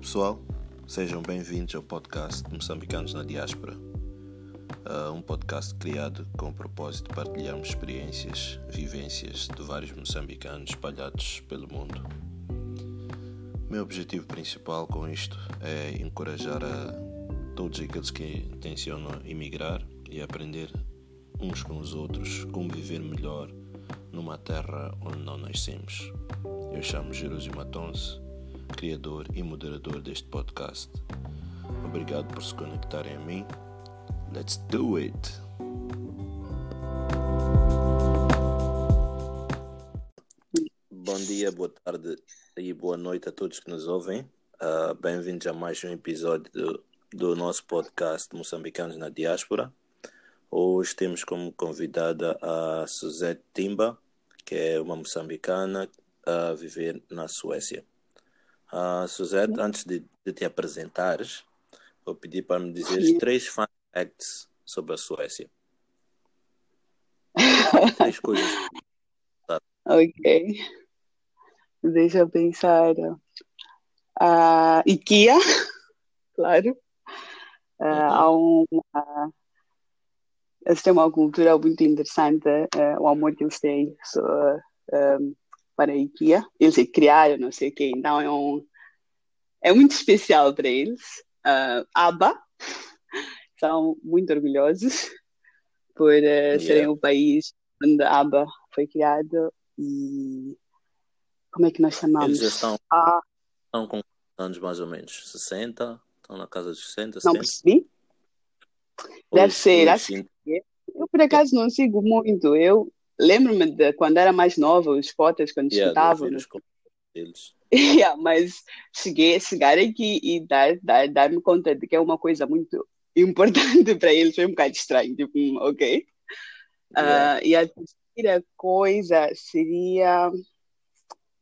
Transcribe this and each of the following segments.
Pessoal, sejam bem-vindos ao podcast Moçambicanos na Diáspora, uh, um podcast criado com o propósito de partilharmos experiências, vivências de vários moçambicanos espalhados pelo mundo. Meu objetivo principal com isto é encorajar a todos aqueles que intencionam emigrar e aprender uns com os outros como viver melhor numa terra onde não nascemos. Eu chamo Jerusio Matonse criador e moderador deste podcast. Obrigado por se conectarem a mim. Let's do it! Bom dia, boa tarde e boa noite a todos que nos ouvem. Uh, Bem-vindos a mais um episódio do, do nosso podcast Moçambicanos na Diáspora. Hoje temos como convidada a Suzette Timba, que é uma moçambicana a viver na Suécia. Uh, Suzette, antes de, de, te apresentares, vou pedir para me dizer três fun facts sobre a Suécia. três coisas. Ok. Deixa eu pensar. Uh, IKEA, claro. Uh, uhum. Há uma. Eles têm uma cultura muito interessante, uh, o amor que eles têm. So, um, para a IKEA. Eles criaram, não sei o quê. Então é, um, é muito especial para eles. Uh, ABBA são muito orgulhosos por uh, yeah. serem o país onde a ABBA foi criado e como é que nós chamamos? Eles já estão, ah. estão com anos mais ou menos? 60? Estão na casa dos 60, 70? Não percebi. Deve ser, acho que eu por acaso não sigo muito. Eu lembro-me de quando era mais nova, os potas, quando yeah, escutavam. Nos... Eles. yeah, mas cheguei a chegar aqui e dar, dar, dar-me conta de que é uma coisa muito importante para eles. Foi um bocado estranho, tipo, hum, ok. Yeah. Uh, e a terceira coisa seria.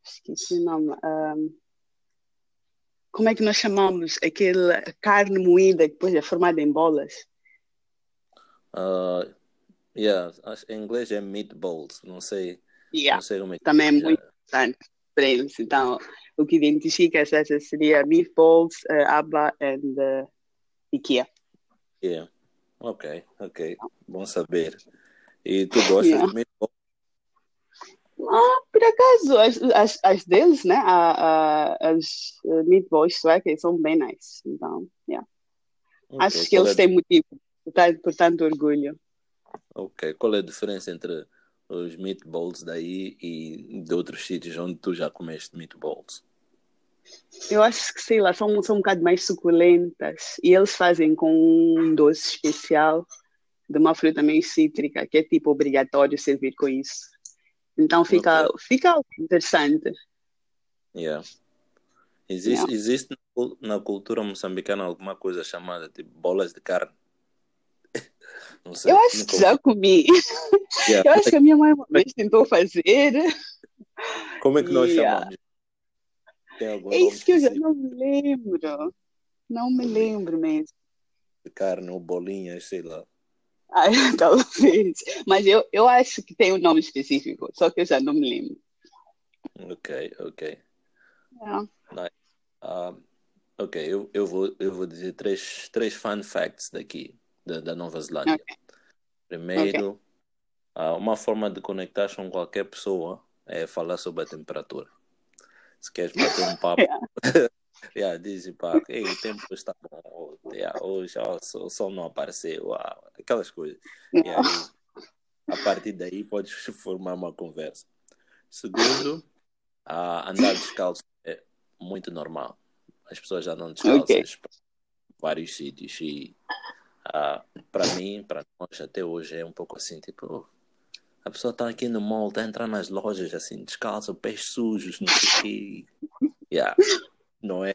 Esqueci o nome. Um, ah, como é que nós chamamos aquele carne moída que depois é formada em bolas? Uh, Yeah, em inglês é meatballs, não sei. Yeah. Não sei como é que Também é muito importante para eles. Então, o que identifica essa seria meatballs, uh, ABBA e uh, IKEA. Yeah. Ok, ok. Bom saber. E tu gostas yeah. de meatballs? Ah, por acaso, as, as, as deles, né? A, a, as uh, meatballs suecas são bem nice. Então, yeah. Okay. Acho que eles é... têm motivo por, por tanto orgulho. Ok. Qual é a diferença entre os meatballs daí e de outros sítios onde tu já comeste meatballs? Eu acho que, sei lá, são, são um bocado mais suculentas. E eles fazem com um doce especial de uma fruta meio cítrica, que é tipo obrigatório servir com isso. Então fica, okay. fica interessante. Yeah. Existe, yeah. existe na cultura moçambicana alguma coisa chamada de bolas de carne? Sei. Eu acho que já comi. Yeah. Eu acho que a minha mãe uma vez tentou fazer. Como é que nós yeah. chamamos? é isso que eu já não me lembro. Não me lembro mesmo. Carne ou bolinhas, sei lá. Ah, talvez. Mas eu, eu acho que tem um nome específico, só que eu já não me lembro. Ok, ok. Yeah. Nice. Um, ok, eu, eu, vou, eu vou dizer três, três fun facts daqui da, da Nova Zelândia. Okay. Primeiro, okay. Uh, uma forma de conectar com qualquer pessoa é falar sobre a temperatura. Se queres bater um papo, yeah. yeah, diz pá, Ei, o tempo está bom, yeah, hoje oh, o sol não apareceu, aquelas coisas. E aí, a partir daí, podes formar uma conversa. Segundo, uh, andar descalço é muito normal. As pessoas já andam descalças okay. para vários sítios e ah, para mim, para nós até hoje é um pouco assim, tipo, a pessoa está aqui no mall, está a entrar nas lojas assim, descalça, pés sujos, não sei o quê. Yeah. Não é,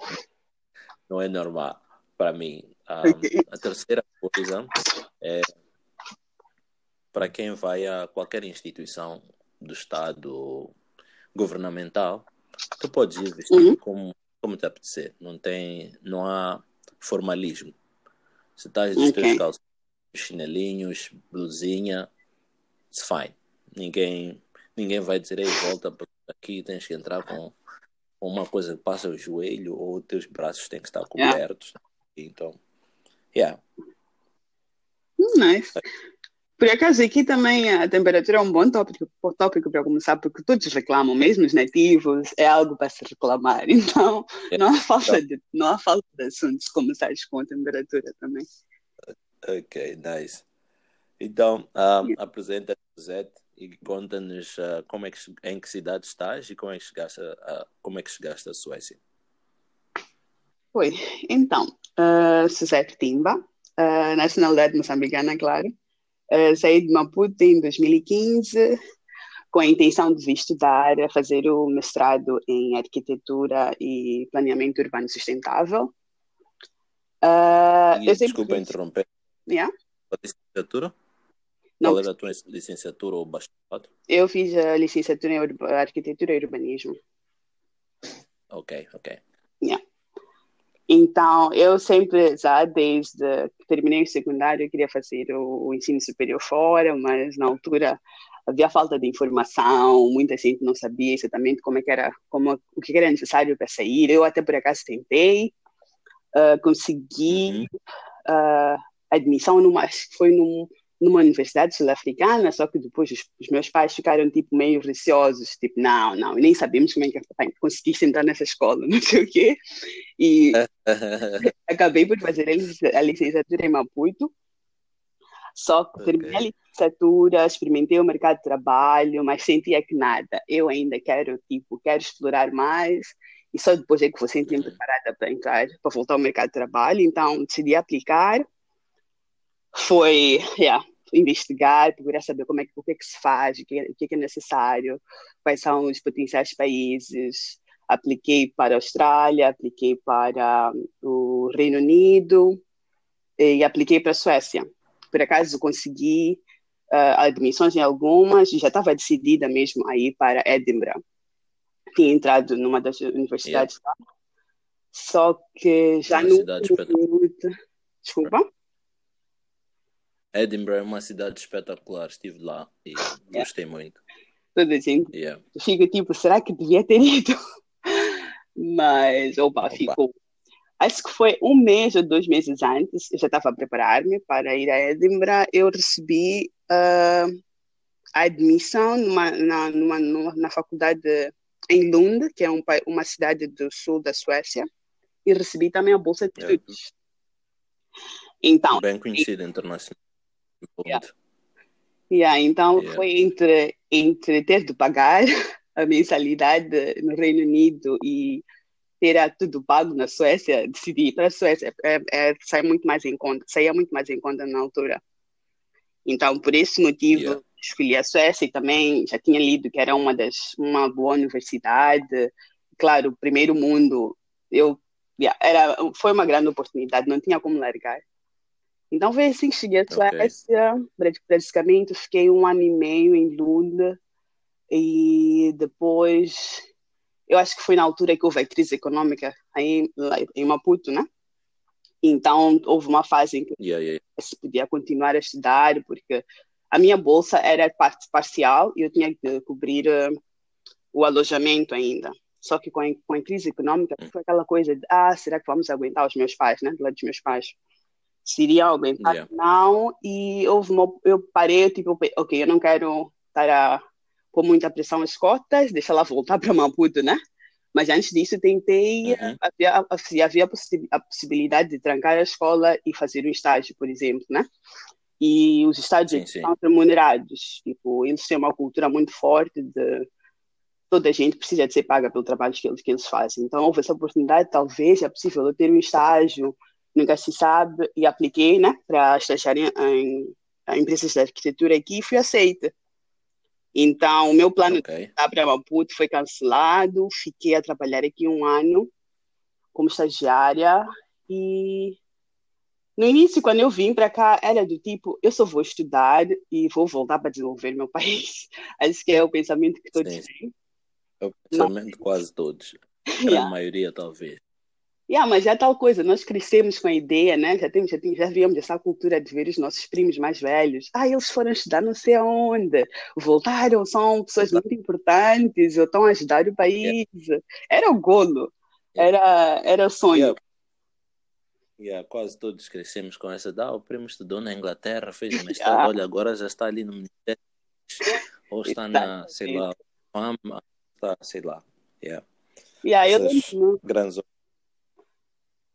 não é normal para mim. Ah, a terceira coisa é para quem vai a qualquer instituição do Estado governamental, tu podes ir vestido uhum. como, como te apetecer. Não, tem, não há formalismo. Se estás dos okay. teus calços, chinelinhos, blusinha, it's fine. Ninguém, ninguém vai dizer, ei, volta aqui, tens que entrar com uma coisa que passa o joelho ou os teus braços têm que estar cobertos. Yeah. Então, yeah. Nice. Por acaso, aqui também a temperatura é um bom tópico, tópico para começar, porque todos reclamam, mesmo os nativos, é algo para se reclamar. Então, não há falta de, não há falta de assuntos começares com a temperatura também. Ok, nice. Então, um, yeah. apresenta Zé e conta-nos uh, como é que, em que cidade estás e como é que chegaste a, como é que chegaste à Suécia. Oi, então, uh, Suzette Timba, uh, nacionalidade moçambicana, claro. Uh, saí de Maputo em 2015 com a intenção de estudar, fazer o mestrado em arquitetura e planeamento urbano sustentável. Uh, e, desculpa interromper. Yeah? A licenciatura? Não. Qual era a tua licenciatura ou bacharelado? Eu fiz a licenciatura em arquitetura e urbanismo. Ok, ok. Yeah. Então, eu sempre, já desde que terminei o secundário, eu queria fazer o, o, ensino superior fora, mas na altura havia falta de informação, muita gente não sabia exatamente como é que era, como, o que era necessário para sair. Eu até por acaso tentei, uh, consegui uhum. uh, admissão numa, foi num, numa universidade sul-africana, só que depois os, os, meus pais ficaram tipo meio receosos, tipo, não, não, nem sabemos como é que conseguiste entrar nessa escola, não sei o quê. E acabei por fazer a licenciatura em Maputo, só que okay. terminei a licenciatura, experimentei o mercado de trabalho, mas sentia que nada, eu ainda quero, tipo, quero explorar mais, e só depois é que vou sentir uhum. preparada para entrar, para voltar ao mercado de trabalho, então decidi aplicar, foi yeah, investigar, procurar saber como é que, o que é que se faz, o que, o que é necessário, quais são os potenciais países. Apliquei para a Austrália, apliquei para o Reino Unido e apliquei para a Suécia. Por acaso consegui uh, admissões em algumas, já estava decidida mesmo a ir para Edinburgh. Tinha entrado numa das universidades yeah. lá. Só que já no. Desculpa? Edinburgh é uma cidade espetacular, estive lá e yeah. gostei muito. Toda gente yeah. fica tipo, será que devia ter ido? Mas, opa, opa, ficou. Acho que foi um mês ou dois meses antes, eu já estava a preparar-me para ir a Edinburgh, eu recebi uh, a admissão numa, na, numa, numa, na faculdade em Lund, que é um, uma cidade do sul da Suécia, e recebi também a bolsa de estudos. Então, Bem conhecida internacionalmente. Yeah. yeah. então yeah. foi entre, entre ter de pagar a mensalidade no Reino Unido e ter tudo pago na Suécia, decidi ir para a Suécia, é, é, sai muito mais em conta, saía muito mais em conta na altura. Então, por esse motivo, yeah. escolhi a Suécia e também já tinha lido que era uma das uma boa universidade. Claro, primeiro mundo, eu yeah, era foi uma grande oportunidade, não tinha como largar. Então foi assim que cheguei à Suécia. Okay. Praticamente fiquei um ano e meio em Lund. E depois, eu acho que foi na altura que houve a crise econômica aí, em Maputo, né? Então houve uma fase em que yeah, yeah. se podia continuar a estudar, porque a minha bolsa era parcial e eu tinha que cobrir uh, o alojamento ainda. Só que com a, com a crise econômica hum. foi aquela coisa de, ah, será que vamos aguentar os meus pais, né? Do lado dos meus pais se aumentar yeah. não e houve uma, eu parei tipo ok eu não quero estar a pôr muita pressão às cotas deixa ela voltar para Maputo né mas antes disso tentei uhum. havia, havia a possibilidade de trancar a escola e fazer um estágio por exemplo né e os estágios são remunerados tipo eles têm uma cultura muito forte de toda a gente precisa de ser paga pelo trabalho que eles, que eles fazem então houve essa oportunidade talvez é possível eu ter um estágio nunca se sabe, e apliquei né, para estagiar em, em, em empresas de arquitetura aqui e fui aceita. Então, o meu plano okay. de para Maputo foi cancelado, fiquei a trabalhar aqui um ano como estagiária e no início, quando eu vim para cá, era do tipo, eu só vou estudar e vou voltar para desenvolver meu país. Acho que é o pensamento que todos têm. É o pensamento de quase todos. Yeah. A maioria, talvez. Yeah, mas já é tal coisa, nós crescemos com a ideia, né? Já temos, já, temos, já víamos essa cultura de ver os nossos primos mais velhos. Ah, eles foram estudar não sei aonde, voltaram, são pessoas muito importantes, ou estão a ajudar o país. Yeah. Era o golo, era, era o sonho. Yeah. Yeah, quase todos crescemos com essa. Ah, o primo estudou na Inglaterra, fez uma história, yeah. olha, agora já está ali no Ministério, ou está na, sei lá, fama, está, sei lá. Yeah. Yeah, eu grandes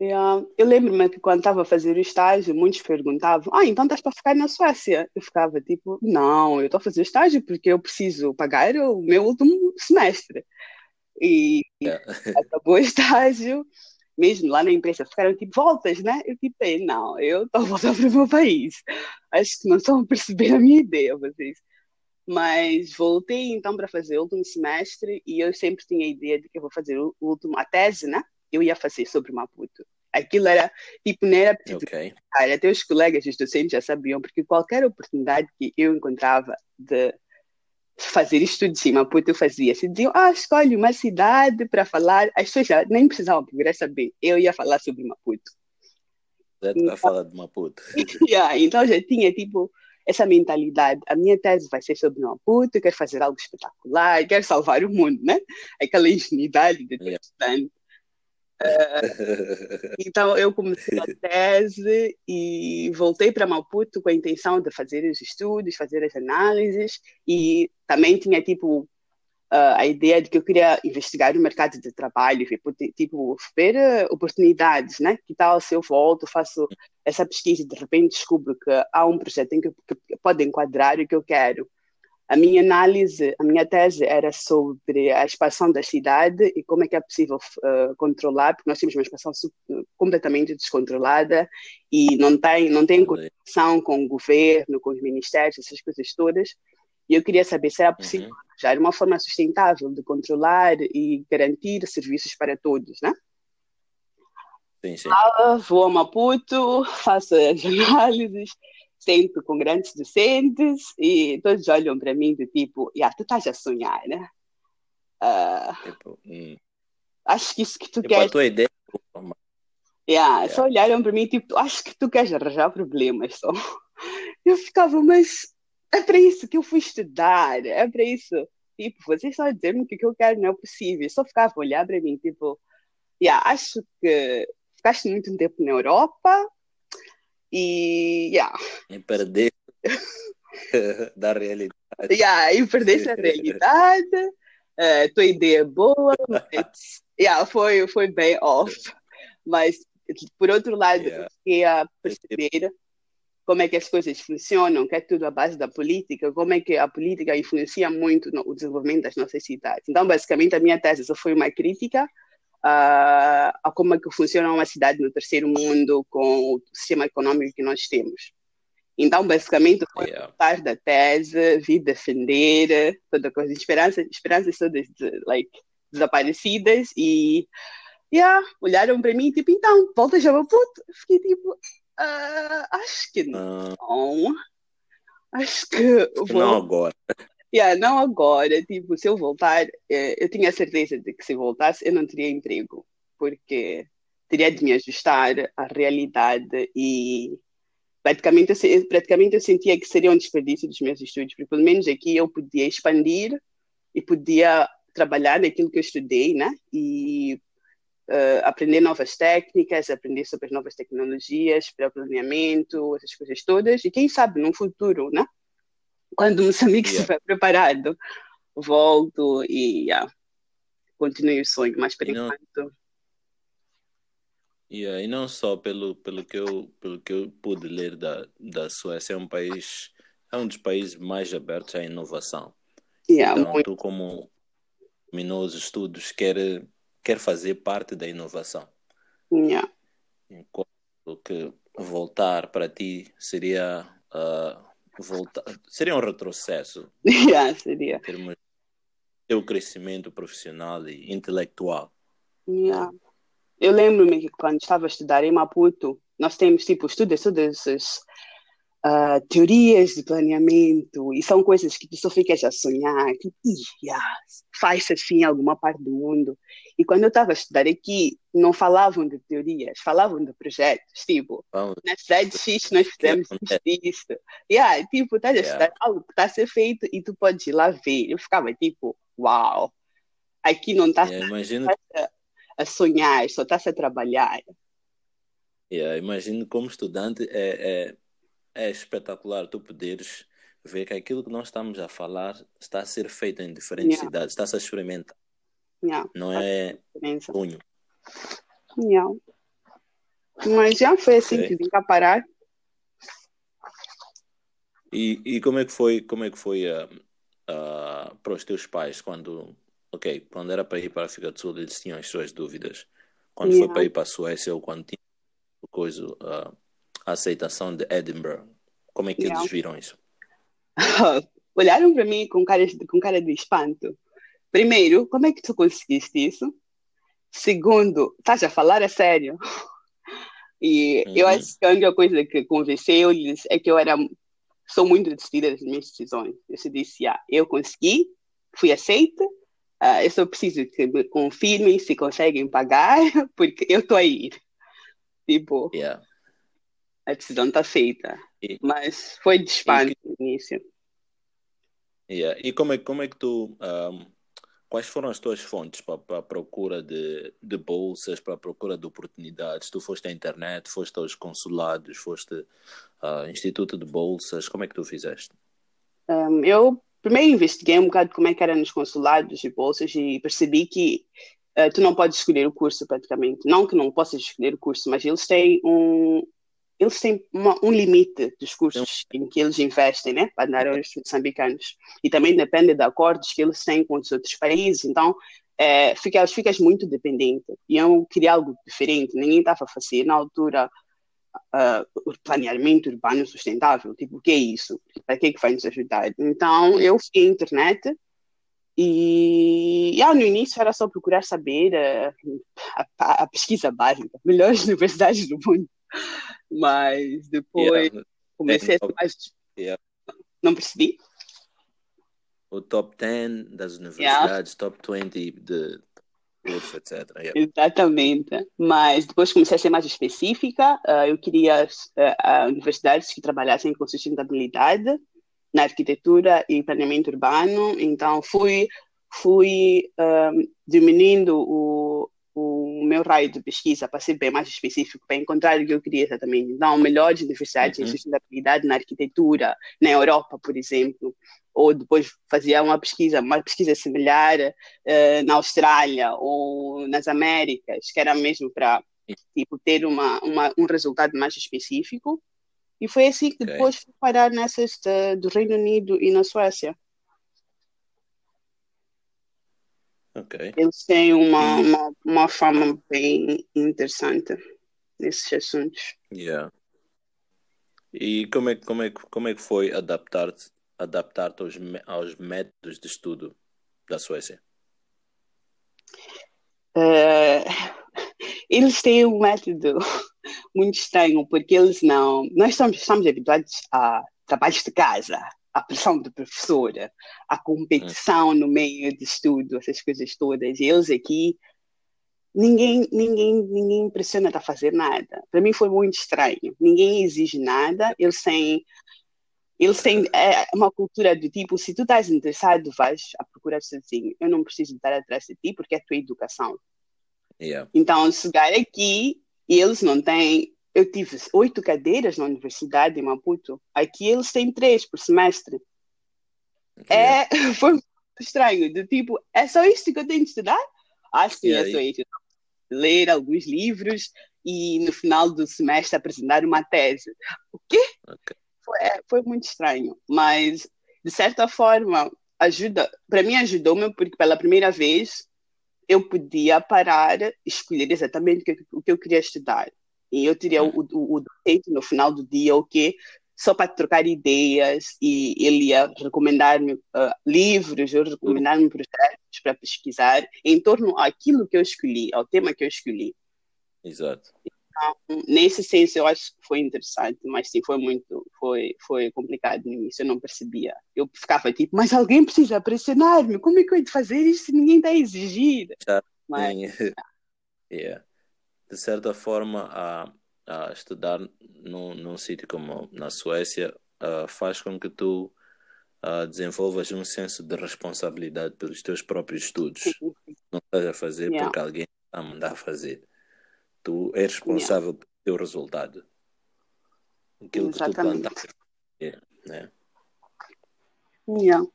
Yeah. Eu lembro-me que quando estava a fazer o estágio, muitos perguntavam: Ah, então estás para ficar na Suécia? Eu ficava tipo: Não, eu estou a fazer o estágio porque eu preciso pagar o meu último semestre. E yeah. acabou o estágio, mesmo lá na imprensa, ficaram tipo: Voltas, né? Eu tipo: Não, eu estou a voltar para o meu país. Acho que não estão a perceber a minha ideia, vocês. Mas voltei então para fazer o último semestre e eu sempre tinha a ideia de que eu vou fazer o último, a tese, né? Eu ia fazer sobre Maputo. Aquilo era, tipo, não era okay. até os colegas, os docentes já sabiam, porque qualquer oportunidade que eu encontrava de fazer estudos em Maputo, eu fazia. Se diziam, ah, escolhe uma cidade para falar, as pessoas já nem precisavam procurar saber, eu ia falar sobre Maputo. Então, falar de Maputo. yeah, então já tinha, tipo, essa mentalidade. A minha tese vai ser sobre Maputo, quero fazer algo espetacular, quero salvar o mundo, né? Aquela ingenuidade de yeah. estudante. então eu comecei a tese e voltei para Maputo com a intenção de fazer os estudos, fazer as análises e também tinha tipo uh, a ideia de que eu queria investigar o mercado de trabalho, tipo ver oportunidades, né? Que tal se eu volto, faço essa pesquisa e de repente descubro que há um projeto em que, que pode enquadrar o que eu quero a minha análise, a minha tese era sobre a expansão da cidade e como é que é possível uh, controlar, porque nós temos uma expansão completamente descontrolada e não tem, não tem conexão com o governo, com os ministérios, essas coisas todas. E eu queria saber se era possível uhum. já era uma forma sustentável de controlar e garantir serviços para todos, né? Sim, sim. Ah, vou a Maputo, faço as análises sento com grandes docentes e todos olham para mim do tipo, yeah, tu estás a sonhar, né? Uh, tipo, hum. Acho que isso que tu tipo, queres. A tua ideia. Yeah, yeah. Só olharam para mim tipo, acho que tu queres arranjar problemas só. Eu ficava, mas é para isso que eu fui estudar, é para isso. Tipo, vocês só dizem-me que o que eu quero não é possível. Eu só ficava a olhar para mim, tipo, yeah, acho que ficaste muito tempo na Europa, e, yeah. E perder da realidade. Yeah, e perdeste a realidade. Uh, tua ideia é boa, mas yeah, foi, foi bem off. Mas, por outro lado, yeah. fiquei a perceber como é que as coisas funcionam, que é tudo a base da política, como é que a política influencia muito no, o desenvolvimento das nossas cidades. Então, basicamente, a minha tese só foi uma crítica uh, a como é que funciona uma cidade no terceiro mundo com o sistema econômico que nós temos. Então, basicamente, foi yeah. partir da tese, vir defender toda coisa, esperanças, esperanças todas like, desaparecidas e yeah, olharam para mim tipo, então, volta já para puto. Fiquei tipo, uh, acho que não. Acho que vou... Não agora. Yeah, não agora, tipo, se eu voltar, eh, eu tinha certeza de que se voltasse eu não teria emprego, porque teria de me ajustar à realidade e praticamente praticamente eu sentia que seria um desperdício dos meus estudos, porque pelo menos aqui eu podia expandir e podia trabalhar naquilo que eu estudei, né? E uh, aprender novas técnicas, aprender sobre as novas tecnologias para planeamento, essas coisas todas, e quem sabe no futuro, né? Quando Moçambique yeah. estiver preparado, volto e yeah, continuo o sonho, mas por enquanto. Não... Yeah, e não só pelo, pelo, que eu, pelo que eu pude ler da, da Suécia, é um país, é um dos países mais abertos à inovação. Yeah, então, muito... tu como terminou os estudos, quer, quer fazer parte da inovação. Yeah. Enquanto que voltar para ti seria uh, voltar. Seria um retrocesso. yeah, seria. Em termos do crescimento profissional e intelectual. Yeah. Eu lembro-me que quando estava a estudar em Maputo, nós temos tipo estudos, todos esses uh, teorias de planeamento, e são coisas que tu só ficas a sonhar, que yeah, faz assim em alguma parte do mundo. E quando eu estava a estudar aqui, não falavam de teorias, falavam de projetos, tipo, Vamos. na cidade X nós fizemos isto, Yeah, tipo, estás a estudar algo que está a ser feito e tu podes ir lá ver. Eu ficava tipo, uau, aqui não está yeah, imagino... a, a sonhar, só está-se a trabalhar. Yeah, imagino como estudante é, é é espetacular tu poderes ver que aquilo que nós estamos a falar está a ser feito em diferentes yeah. cidades, está-se a experimentar. Yeah. Não é punho. Yeah. Mas já foi assim okay. que vim cá parar. E, e como é que foi, como é que foi uh, uh, para os teus pais quando, ok, quando era para ir para a África do Sul eles tinham as suas dúvidas. Quando yeah. foi para ir para a Suécia ou quando tinha coisa, uh, a aceitação de Edinburgh? Como é que eles viram isso? Olharam para mim com cara, de, com cara de espanto. Primeiro, como é que tu conseguiste isso? Segundo, estás a falar a sério? E uhum. eu acho que a única coisa que convenceu-lhes é que eu era sou muito decidida das minhas decisões. Eu disse, ah, eu consegui, fui aceita, uh, eu só preciso que me confirmem se conseguem pagar, porque eu estou aí. Tipo, yeah a decisão está feita. E, Mas foi de espanto no início. Yeah. E como é, como é que tu. Um, quais foram as tuas fontes para a procura de, de bolsas, para a procura de oportunidades? Tu foste à internet, foste aos consulados, foste ao Instituto de Bolsas, como é que tu fizeste? Um, eu primeiro investiguei um bocado como é que era nos consulados e bolsas e percebi que uh, tu não podes escolher o curso praticamente. Não que não possas escolher o curso, mas eles têm um, eles têm uma, um limite dos cursos em que eles investem, né, para dar aos moçambicanos. E também depende de acordos que eles têm com os outros países. Então, é, ficas, ficas muito dependente. E eu queria algo diferente. Ninguém estava a fazer na altura uh, o planeamento urbano sustentável. Tipo, o que é isso? Para que, é que vai nos ajudar? Então, eu fui à internet e, ah, no início era só procurar saber a, a, a pesquisa básica, melhores universidades do mundo. Mas depois yeah. comecei a ser mais. Yeah. Não percebi? O top 10 das universidades, yeah. top 20 de curso, etc. Exatamente. Mas depois comecei a ser mais específica. Uh, eu queria uh, universidades que trabalhassem com sustentabilidade na arquitetura e planeamento urbano. Então fui fui um, diminuindo o, o meu raio de pesquisa para ser bem mais específico, para encontrar o que eu queria exatamente. Então, melhores universidades uhum. em sustentabilidade na arquitetura, na Europa, por exemplo, ou depois fazia uma pesquisa, uma pesquisa similar uh, na Austrália ou nas Américas, que era mesmo para tipo, ter uma, uma, um resultado mais específico. E foi assim que okay. depois fui parar nessas de, do Reino Unido e na Suécia. Okay. Eles têm uma, uma, uma fama bem interessante nesses assuntos. Yeah. E como é, como é, como é que foi adaptar-te adaptar aos, aos métodos de estudo da Suécia? Uh, eles têm um método muito estranho, porque eles não. Nós estamos, estamos habituados a trabalhos de casa, a pressão do professor, a competição no meio de estudo, essas coisas todas. E eles aqui, ninguém, ninguém, ninguém pressiona a fazer nada. Para mim foi muito estranho. Ninguém exige nada. Eles têm, eles têm é, uma cultura do tipo, se tu estás interessado, vais à procura sozinho. Eu não preciso estar atrás de ti porque é a tua educação. Yeah. Então, chegar aqui eles não têm eu tive oito cadeiras na universidade em Maputo. Aqui eles têm três por semestre. É, foi muito estranho. Do tipo, é só isto que eu tenho de estudar? Ah, sim, é só isso. Ler alguns livros e no final do semestre apresentar uma tese. O quê? Okay. Foi, é, foi muito estranho. Mas, de certa forma, ajuda. Para mim, ajudou-me porque pela primeira vez eu podia parar, escolher exatamente o que eu queria estudar e eu teria o, o, o no final do dia, o okay, Só para trocar ideias e ele ia recomendar-me uh, livros, eu recomendar-me projetos para pesquisar em torno àquilo que eu escolhi, ao tema que eu escolhi. Exato. Então, nesse senso, eu acho que foi interessante, mas sim, foi muito, foi, foi complicado no início, eu não percebia. Eu ficava tipo, mas alguém precisa pressionar-me, como é que eu hei de fazer isso se ninguém está a exigir? Já, mas, yeah. De certa forma, a, a estudar num, num sítio como na Suécia uh, faz com que tu uh, desenvolvas um senso de responsabilidade pelos teus próprios estudos. Não estás a fazer yeah. porque alguém está a mandar fazer. Tu és responsável yeah. pelo teu resultado. Aquilo Exatamente. que tu plantaste. Yeah, né? yeah.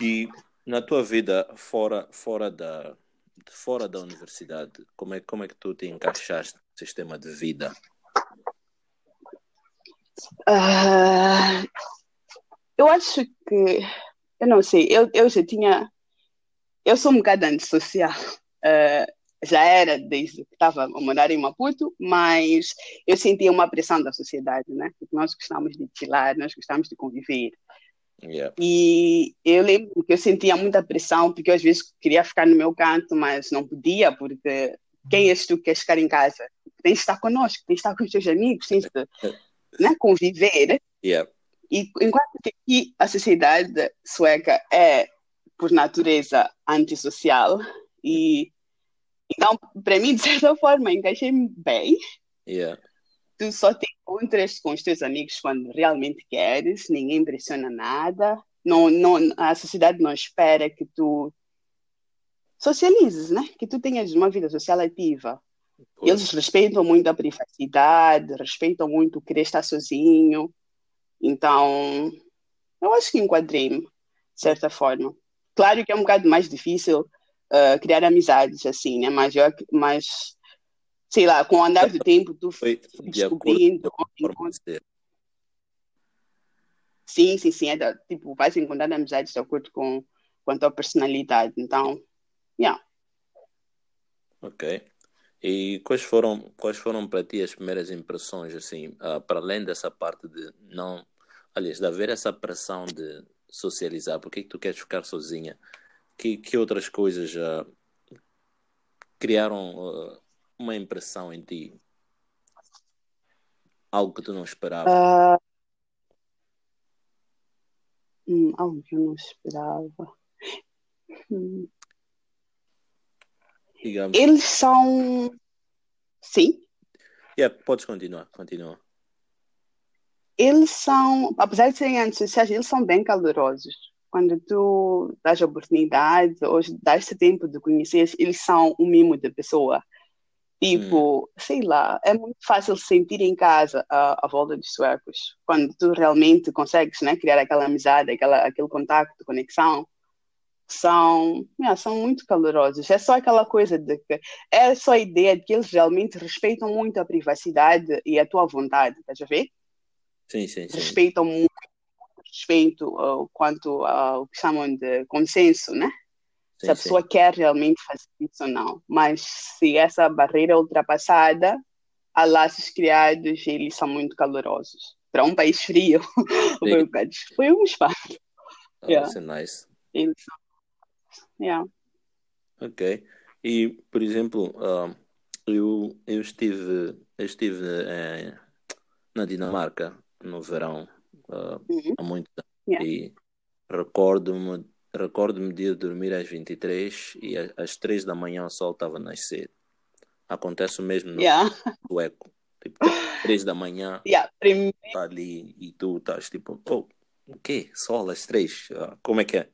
E na tua vida fora, fora, da, fora da universidade, como é, como é que tu te encaixaste no sistema de vida? Uh, eu acho que, eu não sei, eu, eu já tinha, eu sou um bocado antissocial. Uh, já era desde que estava a morar em Maputo, mas eu sentia uma pressão da sociedade, né? Porque nós gostamos de chilar, nós gostamos de conviver. Yeah. E eu lembro que eu sentia muita pressão, porque eu, às vezes queria ficar no meu canto, mas não podia, porque quem és tu que queres ficar em casa? Tens de estar conosco, tens de estar com os teus amigos, tens de né, conviver. Yeah. E enquanto que aqui a sociedade sueca é, por natureza, antissocial, e então, para mim, de certa forma, encaixei-me bem. Yeah. Tu só te encontras com os teus amigos quando realmente queres, ninguém pressiona nada. Não, não, a sociedade não espera que tu socializes, né? Que tu tenhas uma vida social ativa. Eles respeitam muito a privacidade, respeitam muito querer estar sozinho. Então, eu acho que enquadrei-me, de certa forma. Claro que é um bocado mais difícil uh, criar amizades, assim, né? Mas, eu, mas, sei lá, com o andar do tempo, tu foi descobrindo. De sim, sim, sim. É da, tipo, vais encontrar amizades de acordo com, com a tua personalidade. Então, yeah. Ok. E quais foram, quais foram para ti as primeiras impressões, assim, uh, para além dessa parte de não, aliás, de haver essa pressão de socializar, porque que tu queres ficar sozinha? Que, que outras coisas uh, criaram uh, uma impressão em ti? Algo que tu não esperava? Hum, algo que eu não esperava. Hum. Digamos. Eles são. Sim? Yeah, podes continuar, continua. Eles são, apesar de serem antissociais, eles são bem calorosos. Quando tu dás oportunidade ou dás-te tempo de conhecer, eles são um mimo de pessoa. Tipo, hum. sei lá, é muito fácil sentir em casa a, a volta dos suecos. Quando tu realmente consegues né, criar aquela amizade, aquela, aquele contato, conexão são, yeah, são muito calorosos. É só aquela coisa de que é só a ideia de que eles realmente respeitam muito a privacidade e a tua vontade, estás a ver? Sim, sim, sim. Respeitam muito respeito uh, quanto ao que chamam de consenso, né? Sim, se a pessoa sim. quer realmente fazer isso ou não. Mas se essa barreira é ultrapassada, há laços criados e eles são muito calorosos. Para um país frio, foi um, foi um espaço. Oh, yeah. That's nice. Eles Yeah. Ok. E, por exemplo, uh, eu, eu estive, eu estive eh, na Dinamarca no verão uh, uhum. há muito tempo yeah. e recordo-me recordo-me de dormir às 23 e às 3 da manhã o sol estava a nascer. Acontece o mesmo no yeah. sueco. Tipo, 3 da manhã yeah. Primeiro... tá ali e tu estás tipo, oh, o quê? Sol às 3? Uh, como é que é?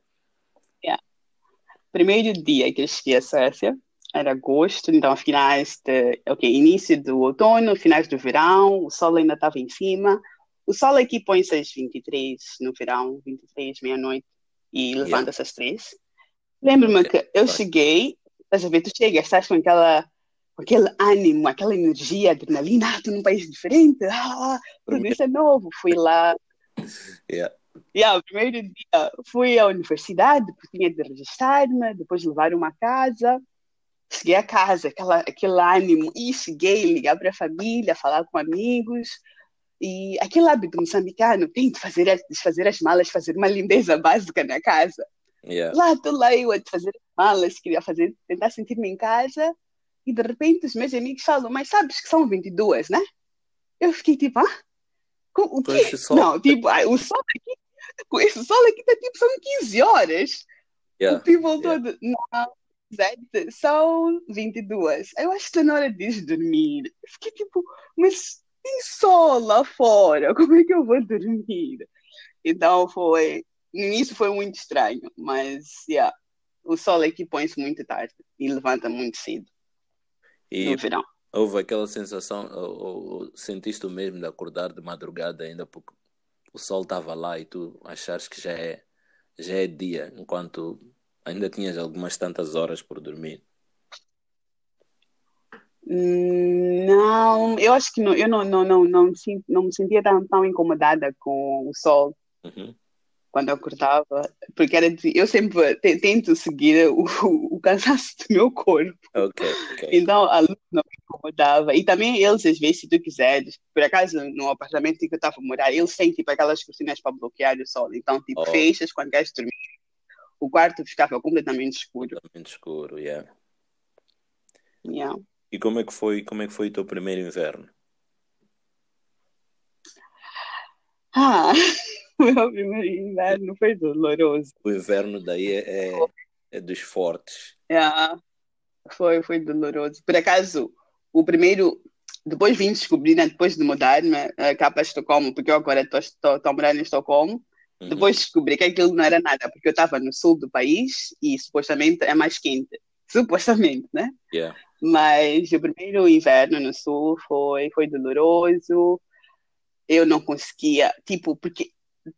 primeiro dia que eu cheguei à Suécia era agosto, então finais de, ok, início do outono, finais do verão, o sol ainda estava em cima. O sol aqui põe-se às 23 no verão, 23, meia-noite, e levanta-se às 3. Lembro-me okay. que eu cheguei, estás a ver, tu chegas, estás com aquela com aquele ânimo, aquela energia, adrenalina, ah, estou num país diferente, ah, tudo isso é novo. Fui lá, yeah. Yeah, o primeiro dia fui à universidade, porque tinha de registrar-me, depois levar uma casa. Cheguei a casa, aquela, aquele ânimo, e cheguei, ligar para a família, falar com amigos. E aquele hábito moçambicano, tem de fazer, desfazer as malas, fazer uma limpeza básica na casa. Yeah. Lá estou lá eu a fazer as malas, queria fazer, tentar sentir-me em casa. e de repente os meus amigos falam, mas sabes que são 22, né? Eu fiquei tipo, ah? O quê? Sol... Não, tipo, ah, o sol aqui, com esse sol aqui tá tipo, são 15 horas. Yeah. O people yeah. todo, não, são 22. Eu acho que está na hora de dormir. Eu fiquei tipo, mas tem sol lá fora, como é que eu vou dormir? Então foi, no início foi muito estranho, mas yeah, o sol aqui põe-se muito tarde e levanta muito cedo e no verão. Houve aquela sensação, ou, ou, sentiste o mesmo de acordar de madrugada ainda porque o sol estava lá e tu achares que já é, já é dia, enquanto ainda tinhas algumas tantas horas por dormir? Não, eu acho que não, eu não, não, não, não, me, não me sentia tão, tão incomodada com o sol. Uhum quando eu acordava, porque era de, eu sempre tento seguir o, o, cansaço do meu corpo. Okay, okay. Então a luz não me incomodava. E também eles, às vezes, se tu quiseres, por acaso no apartamento que eu estava a morar, eles têm tipo aquelas cortinas para bloquear o sol. Então, tipo, oh. fechas quando queres dormir. O quarto ficava completamente escuro. Completamente escuro, yeah. yeah. E como é que foi, como é que foi o teu primeiro inverno? Ah, o meu primeiro inverno foi doloroso. O inverno daí é, é, é dos fortes. É, foi, foi doloroso. Por acaso, o primeiro, depois vim descobrir, né, depois de mudar-me uh, cá para Estocolmo, porque eu agora estou morando em Estocolmo, uhum. depois descobri que aquilo não era nada, porque eu estava no sul do país e supostamente é mais quente. Supostamente, né? Yeah. Mas o primeiro inverno no sul foi, foi doloroso. Eu não conseguia, tipo, porque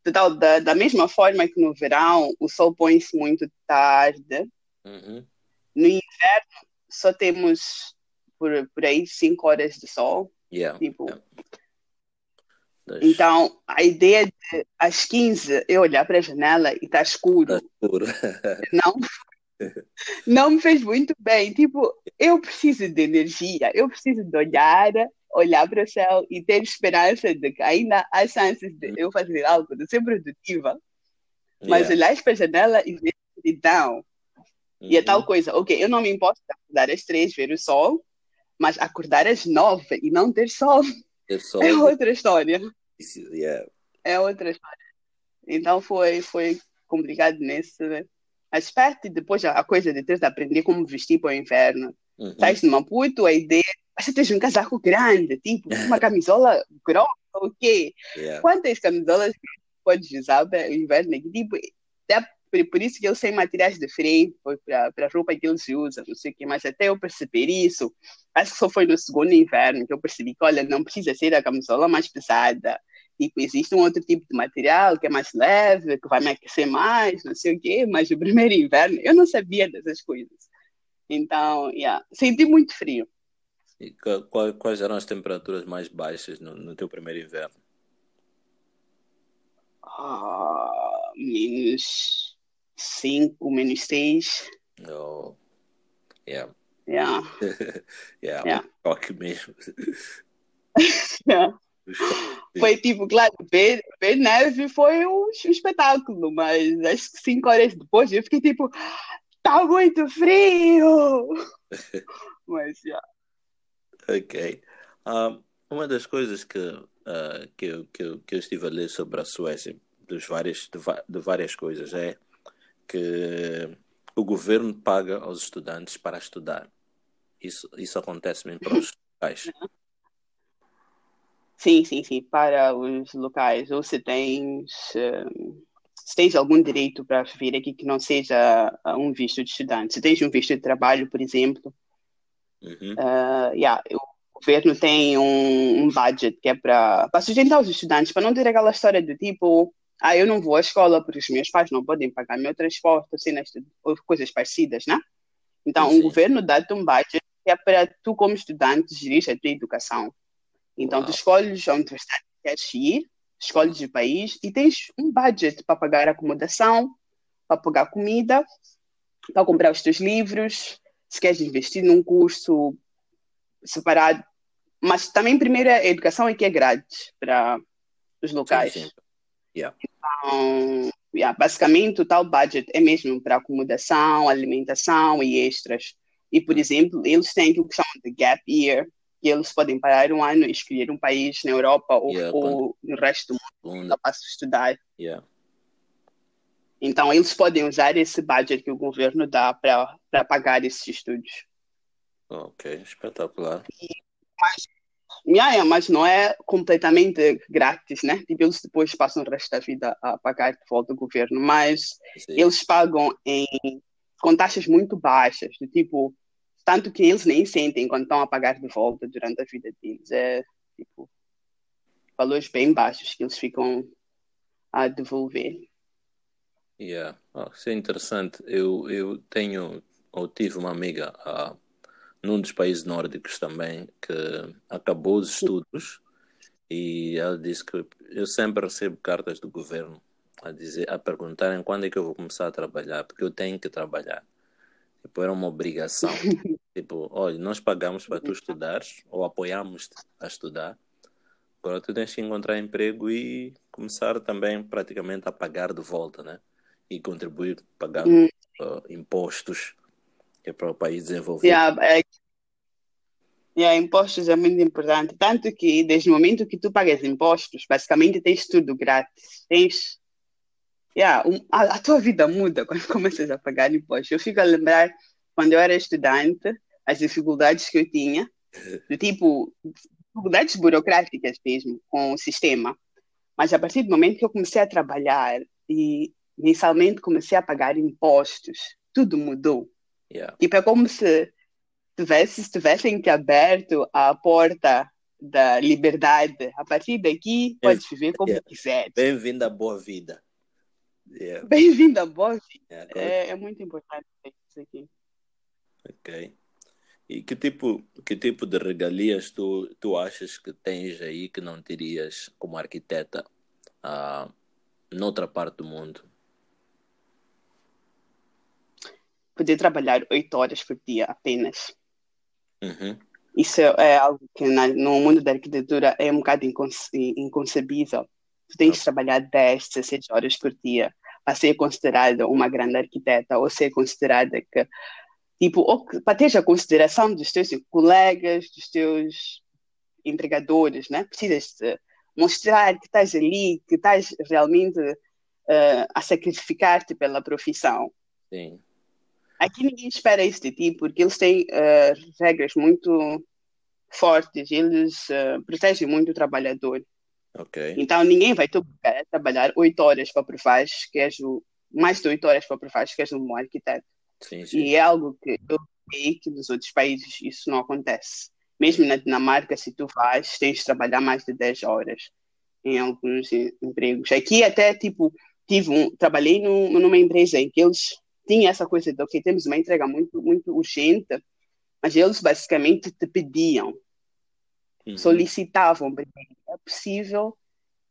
da, da, da mesma forma que no verão o sol põe-se muito tarde, uhum. no inverno só temos por, por aí 5 horas de sol. Yeah. Tipo, yeah. Então, a ideia de às 15 eu olhar para a janela e está escuro, tá escuro. não, não me fez muito bem. Tipo, eu preciso de energia, eu preciso de olhar olhar para o céu e ter esperança de que ainda há chances de eu fazer algo, de ser produtiva. Mas yeah. olhar para a janela e ver escuridão. Uhum. E é tal uhum. coisa, ok, eu não me importo de acordar às três, ver o sol, mas acordar às nove e não ter sol, ter sol. é outra história. Yeah. É outra história. Então foi, foi complicado nesse aspecto. E depois a coisa de ter de aprender como vestir para o inverno. Uhum. Sais no Maputo, a ideia você tem um casaco grande, tipo, uma camisola grossa, o quê? Yeah. Quantas camisolas podes usar para o inverno? Tipo, até por isso que eu sei materiais diferentes para a roupa que eles usam, não sei o quê, mas até eu perceber isso, acho que só foi no segundo inverno que eu percebi que, olha, não precisa ser a camisola mais pesada. Tipo, existe um outro tipo de material que é mais leve, que vai me aquecer mais, não sei o quê, mas o primeiro inverno eu não sabia dessas coisas. Então, yeah, senti muito frio. E quais, eram as temperaturas mais baixas no, no teu primeiro inverno? Ah, menos 5, menos 6. Oh. Yeah. Yeah. yeah, yeah. choque mesmo. yeah. Foi tipo, claro, ver, ver neve foi um, um espetáculo, mas acho que cinco horas depois eu fiquei tipo, tá muito frio! mas, yeah. Ok. Um, uma das coisas que, uh, que, eu, que, eu, que eu estive a ler sobre a Suécia, dos várias, de, de várias coisas, é que o governo paga aos estudantes para estudar. Isso, isso acontece mesmo para os locais. Sim, sim, sim, para os locais. Ou se tens, se tens algum direito para vir aqui que não seja um visto de estudante. Se tens um visto de trabalho, por exemplo, Uhum. Uh, yeah, o governo tem um, um budget que é para sustentar os estudantes, para não ter aquela história do tipo, ah, eu não vou à escola porque os meus pais não podem pagar meu transporte, cenas, ou coisas parecidas, né? Então, o governo dá-te um budget que é para tu, como estudante, gerir a tua educação. Então, Uau. tu escolhes a universidade que queres ir, escolhes o país e tens um budget para pagar acomodação, para pagar comida, para comprar os teus livros, se queres investir num curso separado, mas também primeiro a educação é que é grátis para os locais. Sim, sim. Yeah. Então, yeah, basicamente o tal budget é mesmo para acomodação, alimentação e extras. E, por exemplo, eles têm aquilo que chamam de gap year, que eles podem parar um ano e escolher um país na Europa ou, Yeah, ou no resto do mundo para estudar. Yeah. Então, eles podem usar esse budget que o governo dá para pagar esses estudos. Ok, espetacular. Yeah, yeah, mas não é completamente grátis, né? Tipo, eles depois passam o resto da vida a pagar de volta ao governo, mas Sim. eles pagam em, com taxas muito baixas, do tipo, tanto que eles nem sentem quando estão a pagar de volta durante a vida deles. É, tipo, valores bem baixos que eles ficam a devolver. Yeah. Oh, isso é interessante. Eu, eu tenho, ou tive uma amiga ah, num dos países nórdicos também que acabou os estudos e ela disse que eu sempre recebo cartas do governo a dizer, a perguntarem quando é que eu vou começar a trabalhar, porque eu tenho que trabalhar. Tipo, era uma obrigação. tipo, olha, nós pagamos para tu estudares ou apoiamos-te a estudar. Agora tu tens que encontrar emprego e começar também praticamente a pagar de volta, né? E contribuir pagando Hum. uh, impostos que é para o país desenvolver. Yeah, é, yeah, impostos é muito importante. Tanto que, desde o momento que tu pagas impostos, basicamente tens tudo grátis. Tens. Yeah, um- a, a tua vida muda quando começas a pagar impostos. Eu fico a lembrar, quando eu era estudante, as dificuldades que eu tinha, do tipo, dificuldades burocráticas mesmo, com o sistema. Mas a partir do momento que eu comecei a trabalhar e mensalmente comecei a pagar impostos, tudo mudou. Yeah. Tipo, é como se tivesse, se tivessem te aberto a porta da liberdade. A partir daqui, podes viver como Yeah. quiseres. Bem-vindo à boa vida. Yeah. Bem-vindo a Boa Vida. Yeah. É, é muito importante isso aqui. Ok. E que tipo, que tipo de regalias tu, tu achas que tens aí que não terias como arquiteta ah, noutra parte do mundo? Poder trabalhar oito horas por dia apenas. Uhum. Isso é, é algo que na- no mundo da arquitetura é um bocado inconce- inconcebível. Tu tens de trabalhar 10, 16 horas por dia para ser considerada uma grande arquiteta ou ser considerada que, tipo, ou para ter a consideração dos teus colegas, dos teus empregadores, né? Precisas mostrar que estás ali, que estás realmente eh, a sacrificar-te pela profissão. Sim. Aqui ninguém espera isso de ti, porque eles têm eh, regras muito fortes, eles eh, protegem muito o trabalhador. Ok. Então ninguém vai te obrigar a trabalhar oito horas para provar que és o, mais de oito horas para provar que és um bom arquiteto. Sim, sim. E é algo que eu sei que nos outros países isso não acontece. Mesmo na Dinamarca, se tu vais, tens de trabalhar mais de 10 horas em alguns em- empregos. Aqui até, tipo, tive um, trabalhei num, numa empresa em que eles tinham essa coisa de, ok, temos uma entrega muito, muito urgente, mas eles basicamente te pediam, Uhum. solicitavam, primeiro, é possível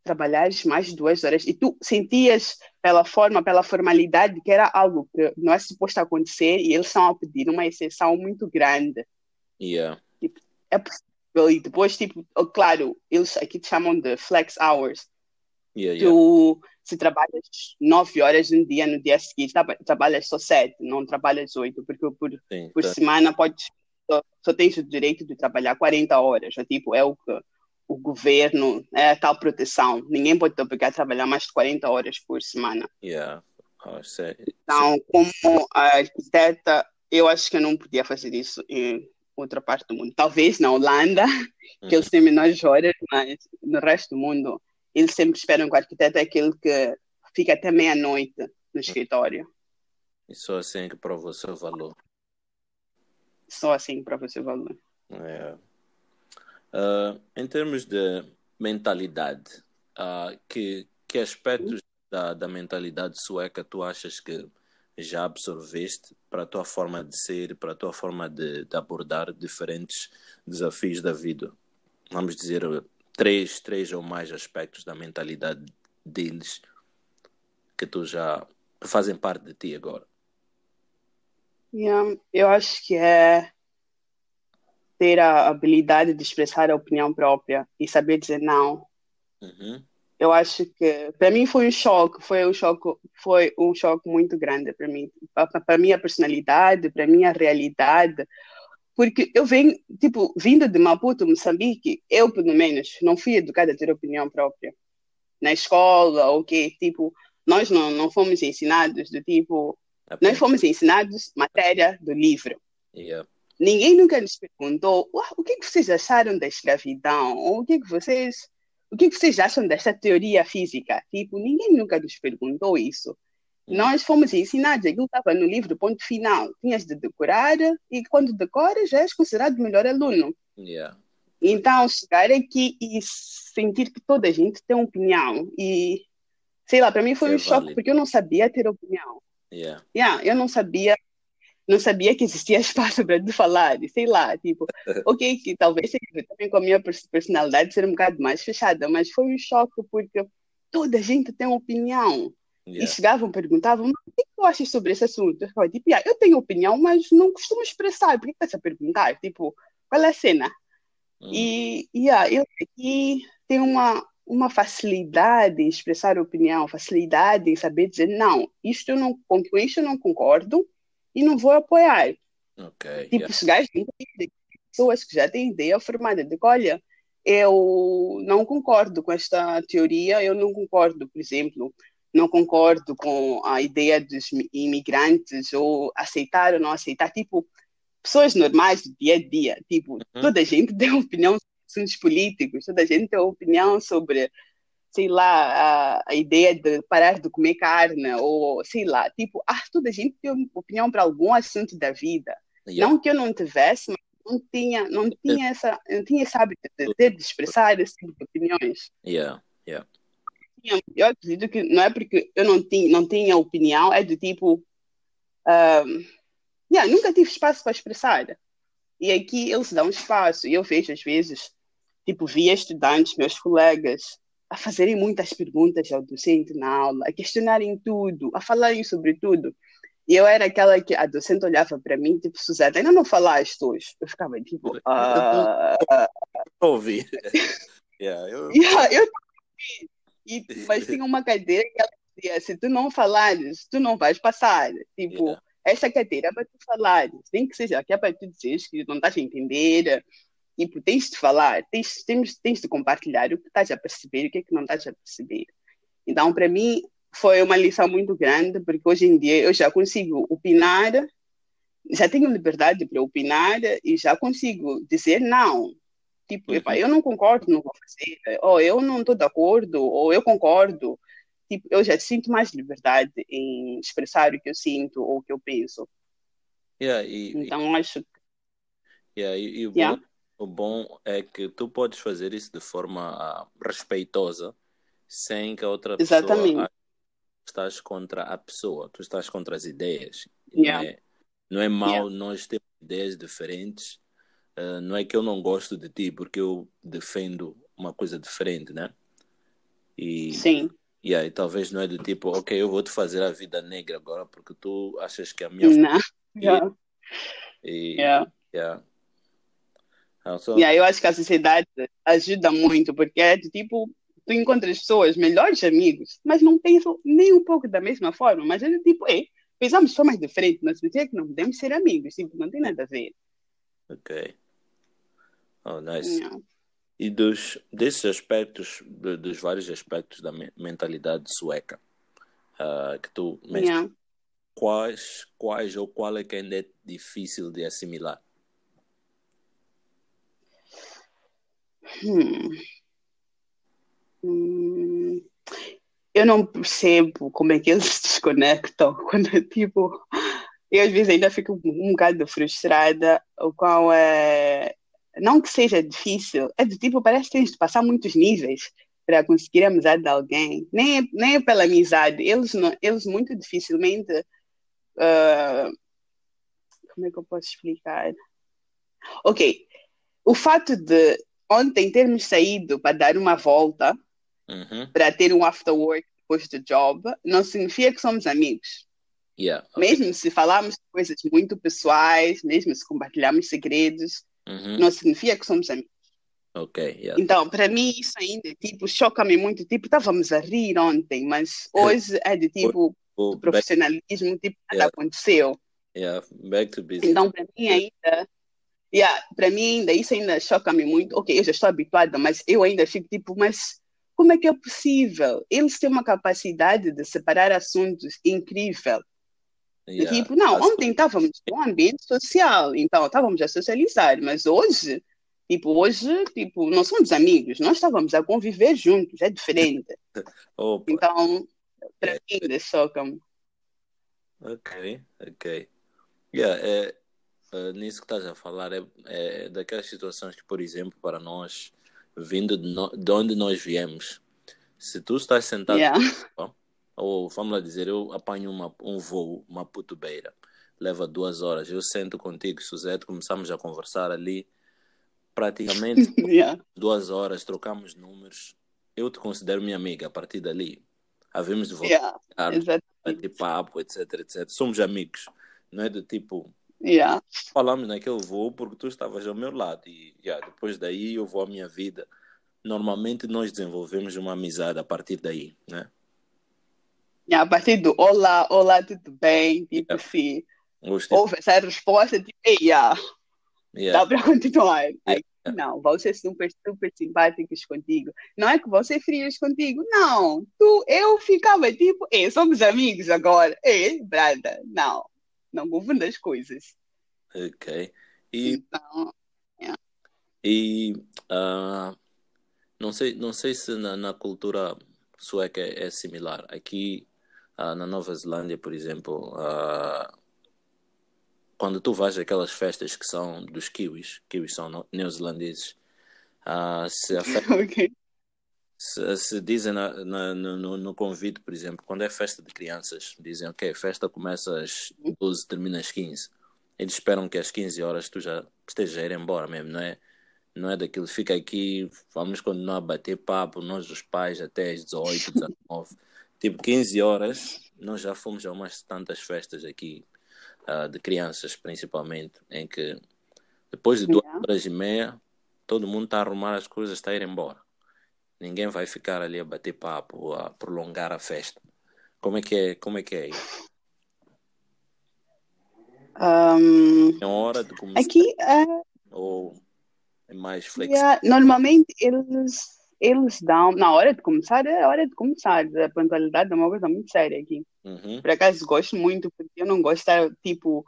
trabalhares mais duas horas. E tu sentias pela forma, pela formalidade, que era algo que não é suposto acontecer e eles estão a pedir uma exceção muito grande. Yeah. É possível. E depois, tipo, oh, claro, eles aqui te chamam de flex hours. Yeah, yeah. Tu, se trabalhas nove horas um dia, no dia seguinte, traba- trabalhas só sete, não trabalhas oito, porque por, Sim, por tá. semana podes, só, só tens o direito de trabalhar 40 horas. É, tipo, é o que o governo, é a tal proteção. Ninguém pode te obrigar a trabalhar mais de 40 horas por semana. Yeah. Oh, é- Então, como arquiteta, eu acho que eu não podia fazer isso em outra parte do mundo. Talvez na Holanda, que eles têm menores horas, mas no resto do mundo, eles sempre esperam que o arquiteto é aquele que fica até meia-noite no escritório. E só assim que prova o seu valor. Só assim para você valer. É. Ah, em termos de mentalidade, ah, que, que aspectos da, da mentalidade sueca tu achas que já absorveste para a tua forma de ser, para a tua forma de, de abordar diferentes desafios da vida? Vamos dizer três, três ou mais aspectos da mentalidade deles que tu já que fazem parte de ti agora. Yeah, eu acho que é ter a habilidade de expressar a opinião própria e saber dizer não. Uhum. eu acho que para mim foi um choque, foi um choque, foi um choque muito grande para mim, para minha personalidade, para minha realidade, porque eu venho, tipo, vindo de Maputo, Moçambique, eu pelo menos não fui educada a ter opinião própria na escola, ou que tipo, nós não, não fomos ensinados do tipo, okay. nós fomos ensinados matéria do livro. Yeah. Ninguém nunca nos perguntou o que, que vocês acharam da escravidão, ou o que, que vocês o que vocês acham desta teoria física? Tipo, ninguém nunca nos perguntou isso. Hum. Nós fomos ensinados, aquilo estava no livro, ponto final. Tinhas de decorar e quando decoras já és considerado o melhor aluno. Yeah. Então, chegar aqui e sentir que toda a gente tem opinião e, sei lá, para mim foi um choque porque eu não sabia ter opinião. Yeah. Yeah, eu não sabia não sabia que existia espaço para falar, sei lá, tipo, ok, que talvez também com a minha personalidade ser um bocado mais fechada, mas foi um choque porque toda a gente tem opinião. Yeah. E chegavam, perguntavam, o que tu achas sobre esse assunto? Eu falei, tipo, yeah, eu tenho opinião, mas não costumo expressar, por que estás a perguntar? Tipo, qual é a cena? Hum. E, yeah, eu aqui tenho uma, uma facilidade em expressar opinião, facilidade em saber dizer, não, isto eu não, com isto eu não concordo, e não vou apoiar. Okay, tipo, yeah. os gajos pessoas que já têm ideia formada de que, olha, eu não concordo com esta teoria, eu não concordo, por exemplo, não concordo com a ideia dos imigrantes, ou aceitar ou não aceitar, tipo, pessoas normais do dia a dia, tipo, uhum. toda a gente tem opinião assuntos políticos, toda a gente tem opinião sobre sei lá, a, a, ideia de parar de comer carne, ou sei lá, tipo, ah, toda a gente tem uma opinião para algum assunto da vida. Yeah. Não que eu não tivesse, mas não tinha, não tinha essa, não tinha esse hábito de, de expressar esse tipo de opiniões. Yeah, yeah. Eu acredito que não é porque eu não tinha, não tinha opinião, é do tipo, um, yeah, nunca tive espaço para expressar. E aqui eles dão espaço, e eu vejo às vezes, tipo, via estudantes, meus colegas, a fazerem muitas perguntas ao docente na aula, a questionarem tudo, a falarem sobre tudo. E eu era aquela que a docente olhava para mim, tipo, Suzana, ainda não falaste hoje? Eu ficava tipo. Uh... Ouvi. yeah, eu... Yeah, eu e, mas tinha uma cadeira que ela dizia: se tu não falares, tu não vais passar. Tipo, yeah. esta cadeira é para tu falares, nem que seja que é para tu dizeres que não estás a entender, Tipo, tens de falar, tens, tens, tens de compartilhar o que estás a perceber e o que é que não estás a perceber. Então, para mim, foi uma lição muito grande, porque hoje em dia eu já consigo opinar, já tenho liberdade para opinar e já consigo dizer não. Tipo, uhum. eu não concordo, não vou fazer, ou eu não estou de acordo, ou eu concordo. Tipo, eu já sinto mais liberdade em expressar o que eu sinto ou o que eu penso. Yeah, e, então, acho que. Yeah, e, e yeah. O bom é que tu podes fazer isso de forma uh, respeitosa, sem que a outra Exatamente. pessoa estás contra a pessoa, tu estás contra as ideias. Yeah. Não é, não é mal yeah. nós termos ideias diferentes. Uh, não é que eu não gosto de ti porque eu defendo uma coisa diferente, né? E, Sim. E aí talvez não é do tipo, ok, eu vou te fazer a vida negra agora porque tu achas que a minha. Não. Yeah. E, yeah. yeah. Só... E aí eu acho que a sociedade ajuda muito, porque é tipo, tu encontras pessoas, melhores amigos, mas não pensam nem um pouco da mesma forma, mas é tipo, é, pensamos de formas diferentes, mas por que não podemos ser amigos? Tipo, não tem nada a ver. Ok. Oh, nice. Yeah. E dos, desses aspectos, dos vários aspectos da mentalidade sueca, uh, que tu yeah. quais, quais ou qual é que ainda é difícil de assimilar? Hum. Hum. Eu não percebo como é que eles se desconectam quando, tipo, eu às vezes ainda fico um, bocado frustrada, o qual é. Não que seja difícil, é do tipo, parece que tens de passar muitos níveis para conseguir a amizade de alguém. Nem, nem é pela amizade, eles, não, eles muito dificilmente. Uh, como é que eu posso explicar? Ok, o fato de ontem termos saído para dar uma volta, uhum. para ter um after work depois do job, não significa que somos amigos. Yeah, okay. Mesmo se falarmos coisas muito pessoais, mesmo se compartilharmos segredos, uhum. não significa que somos amigos. Ok, yeah. Então, para mim, isso ainda, tipo, choca-me muito. Tipo, estávamos a rir ontem, mas hoje é de tipo, Oh, profissionalismo, tipo, nada Yeah. aconteceu. Yeah, back to business. Então, para mim ainda, yeah, para mim ainda, isso ainda choca-me muito. Ok, eu já estou habituada, mas eu ainda fico tipo, mas como é que é possível? Eles têm uma capacidade de separar assuntos incrível. Yeah. Tipo, não, ontem estávamos num ambiente social, então estávamos a socializar, mas hoje, tipo, hoje, tipo, não somos amigos, nós estávamos a conviver juntos, é diferente. Então, para mim ainda choca-me. ok, ok. Yeah, é, é, nisso que estás a falar é, é daquelas situações que, por exemplo, para nós, vindo de, no- de onde nós viemos, se tu estás sentado Yeah. ou vamos lá dizer, eu apanho uma, um voo, Maputo Beira, leva duas horas, eu sento contigo, Suzete, começamos a conversar ali, praticamente Yeah. duas horas, trocamos números, eu te considero minha amiga a partir dali. Havemos de voltar, Yeah. bater papo, etc, etc. Somos amigos, não é do tipo, Yeah. falamos naquele voo porque tu estavas ao meu lado e yeah, depois daí eu vou à minha vida. Normalmente nós desenvolvemos uma amizade a partir daí, né? Yeah, a partir do olá, olá, tudo bem? Tipo, Yeah. se Gostei. houve essa resposta, tipo, yeah, Yeah. dá para continuar. Aí, não, vão ser super, super simpáticos contigo. Não é que vão ser frios contigo, não. Tu, eu ficava tipo, ei, somos amigos agora. Ei, brada, não. Não confunda as coisas. Ok. E Então, E ah, não sei, não sei se na, na cultura sueca é, é similar. Aqui ah, na Nova Zelândia, por exemplo, ah, quando tu vais àquelas festas que são dos kiwis, kiwis são neozelandeses, se, a fe- ok. Se, se dizem na, na- no, no- convite, por exemplo, quando é festa de crianças, dizem, ok, a festa começa às 12, termina às 15. Eles esperam que às 15 horas tu já esteja a ir embora mesmo, não é? Não é daquilo, fica aqui, vamos continuar a bater papo, nós os pais até às 18, 19. Tipo, 15 horas, nós já fomos a umas tantas festas aqui, ah, de crianças principalmente, em que depois de duas horas e meia, todo mundo está a arrumar as coisas, está a ir embora. Ninguém vai ficar ali a bater papo, a prolongar a festa. Como é que é? Como é que é? Um, É hora de começar aqui, é, ou é mais flexível? Yeah, normalmente eles, eles dão, na hora de começar, é a hora de começar. A pontualidade é uma coisa muito séria aqui. Uhum. Por acaso gosto muito, porque eu não gosto de estar, tipo,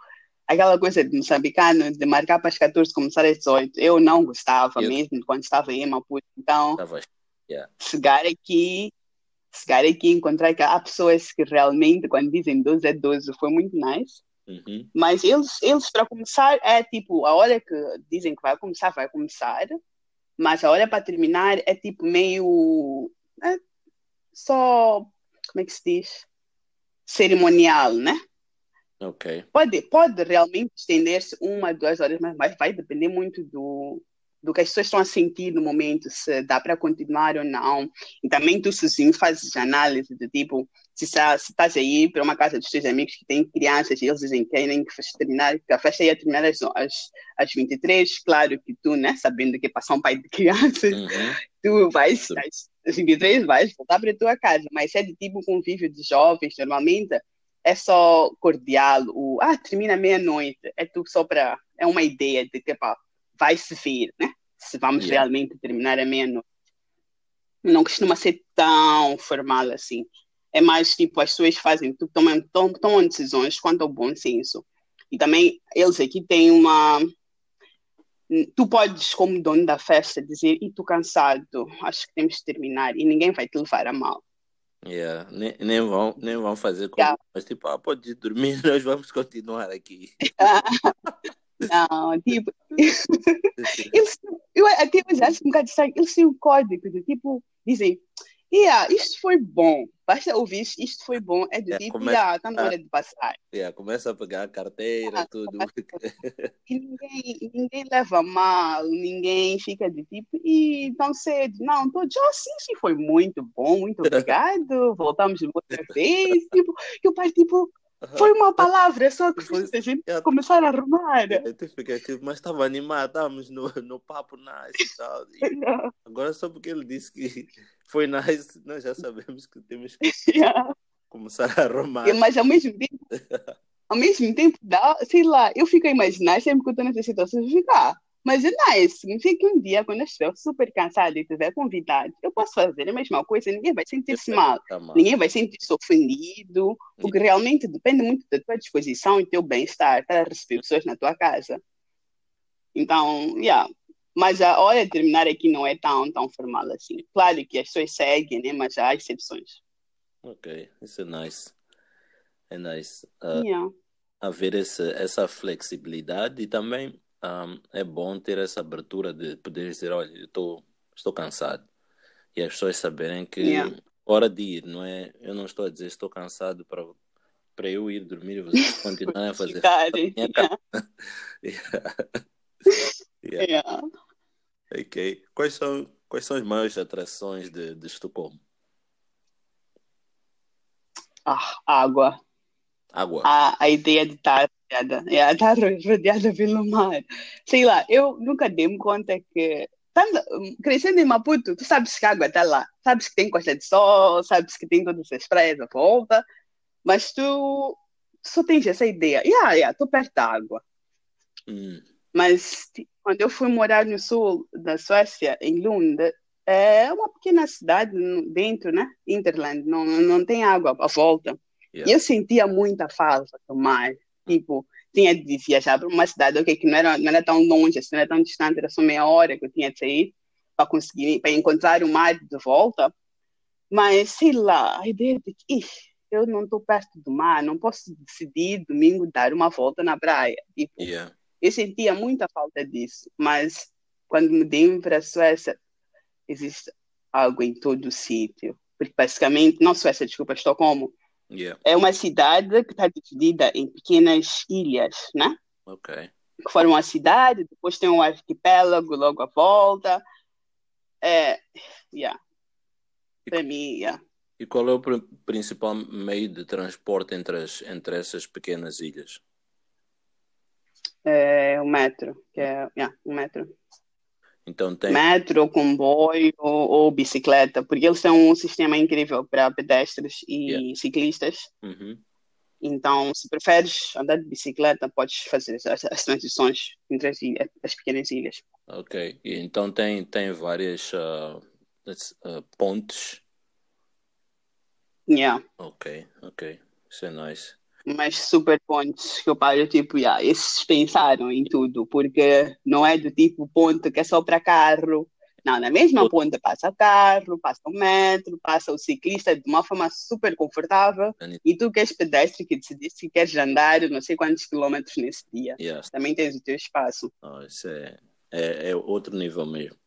aquela coisa de moçambicano, de marcar para as 14 começar às 18. Eu não gostava Eu- mesmo quando estava em Maputo. Então, Tava- yeah. chegar aqui, chegar aqui, encontrar que há pessoas que realmente, quando dizem 12 é 12, foi muito nice. Uhum. Mas eles, eles para começar, é tipo, a hora que dizem que vai começar, vai começar. Mas a hora para terminar é tipo meio. é só. Como é que se diz? Cerimonial, né? Ok. Pode, pode realmente estender-se uma, duas horas, mas vai, vai depender muito do, do que as pessoas estão a sentir no momento, se dá para continuar ou não. E também tu sozinho fazes análise de tipo, se, está- se estás aí para uma casa dos teus amigos que têm crianças e eles dizem que querem que terminar, que a festa ia terminar às, às, às 23, claro que tu, né, sabendo que passar um pai de crianças, Uhum. tu vais, às às 23 vais voltar para a tua casa, mas se é de tipo convívio de jovens, normalmente é só cordial, o ah, termina meia-noite, é tudo só para, é uma ideia de que pá, vai se ver, né? Se vamos Yeah. realmente terminar à meia-noite. Não costuma ser tão formal assim. É mais tipo, as pessoas fazem, tomam, tomam, tomam decisões quanto ao bom senso. E também eles aqui têm uma. Tu podes, como dono da festa, dizer: e tu cansado, acho que temos de terminar, e ninguém vai te levar a mal. Yeah. Nem, nem, vão, nem vão fazer como Yeah. mas tipo, ah, pode dormir, nós vamos continuar aqui. Não, tipo, eles, eu até hoje acho um bocado estranho, eles têm um código de tipo, dizem, yeah, isto foi bom, basta ouvir isto, isto foi bom, é de É, tipo, começa yeah, está na hora de passar. Yeah, começa a pegar a carteira, Ah, tudo. E ninguém, ninguém leva mal, ninguém fica de tipo, e tão cedo, não, tô já sim, sim, foi muito bom, muito obrigado, voltamos outra vez, tipo, e o pai tipo, Foi uma palavra, só que foi, a gente é, começar a arrumar. Eu fiquei tipo, mas estava animado, estávamos no, no papo nice e tal. E agora só porque ele disse que foi nice, nós já sabemos que temos que yeah. começar a arrumar. Mas ao mesmo tempo, ao mesmo tempo, dá, sei lá, eu fico a imaginar sempre que eu estou nessa situação, ficar. Mas é isso. Significa que um dia, quando eu estiver super cansada e estiver convidado, eu posso fazer a mesma coisa, ninguém vai sentir-se mal. Ninguém vai sentir-se ofendido, porque realmente depende muito da tua disposição e teu bem-estar para receber pessoas na tua casa. Então, yeah. Mas a hora de terminar aqui não é tão, tão formal assim. Claro que as pessoas seguem, né? mas há exceções. Ok, isso é nice. É nice. Uh, yeah. Haver essa, essa flexibilidade e também um, é bom ter essa abertura de poder dizer, olha, eu tô, estou cansado. E as pessoas saberem que yeah. hora de ir, não é? Eu não estou a dizer estou cansado para para eu ir dormir e vocês continuarem a fazer. yeah. yeah. yeah. yeah. Ok. Quais são, quais são as maiores atrações de, de Estocolmo? Ah, água. Água. A, a ideia de estar rodeada, é, estar rodeada pelo mar. Sei lá, eu nunca dei-me conta que Tanto, crescendo em Maputo, tu sabes que a água está lá, sabes que tem Costa de Sol, sabes que tem todas essas praias à volta, mas tu só tens essa ideia. Yeah, yeah, estou perto da água. Hum. Mas quando eu fui morar no sul da Suécia, em Lund, é uma pequena cidade dentro, né? Interland, não, não tem água à volta. Yeah. E eu sentia muita falta do mar. Tipo, tinha de viajar para uma cidade okay, que não era, não era tão longe, assim, não era tão distante, era só meia hora que eu tinha de sair para conseguir, para encontrar o mar de volta. Mas, sei lá, a ideia de que eu não estou perto do mar, não posso decidir domingo dar uma volta na praia. Tipo, yeah. Eu sentia muita falta disso, mas quando mudei para a Suécia, existe algo em todo o sítio. Porque basicamente, não Suécia, desculpa, Estocolmo, Yeah. É uma cidade que está dividida em pequenas ilhas, né? Ok. Que formam a cidade, depois tem um arquipélago logo à volta. É, yeah. Para mim, yeah. E qual é o principal meio de transporte entre, as, entre essas pequenas ilhas? É o metro, que é yeah, o metro. Então tem... Metro, comboio ou, bicicleta, porque eles são um sistema incrível para pedestres e yeah. ciclistas. Uhum. Então, se preferes andar de bicicleta, podes fazer as, as transições entre as, ilhas, as, pequenas ilhas. Ok, e então tem, tem várias uh, uh, pontes. Yeah. Ok, ok, isso é nice mas super pontos que eu paro, tipo, yeah, esses pensaram em tudo, porque não é do tipo ponto que é só para carro. Não, na mesma ponta passa carro, passa o metro, passa o ciclista de uma forma super confortável. E tu que és pedestre que decidiste que queres andar não sei quantos quilômetros nesse dia. Yes. Também tens o teu espaço. Oh, isso é, é, é outro nível mesmo.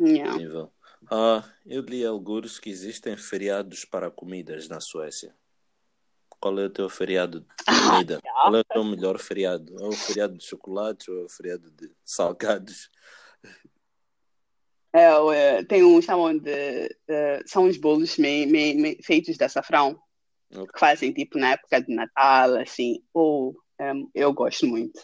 Yeah. Nível. Ah, eu li alguns que existem feriados para comidas na Suécia. Qual é o teu feriado de comida? Qual é o teu melhor feriado? É o feriado de chocolates ou é o feriado de salgados? É, é tem um chamam de, são os bolos feitos de açafrão okay. que fazem tipo na época de Natal assim ou um, eu gosto muito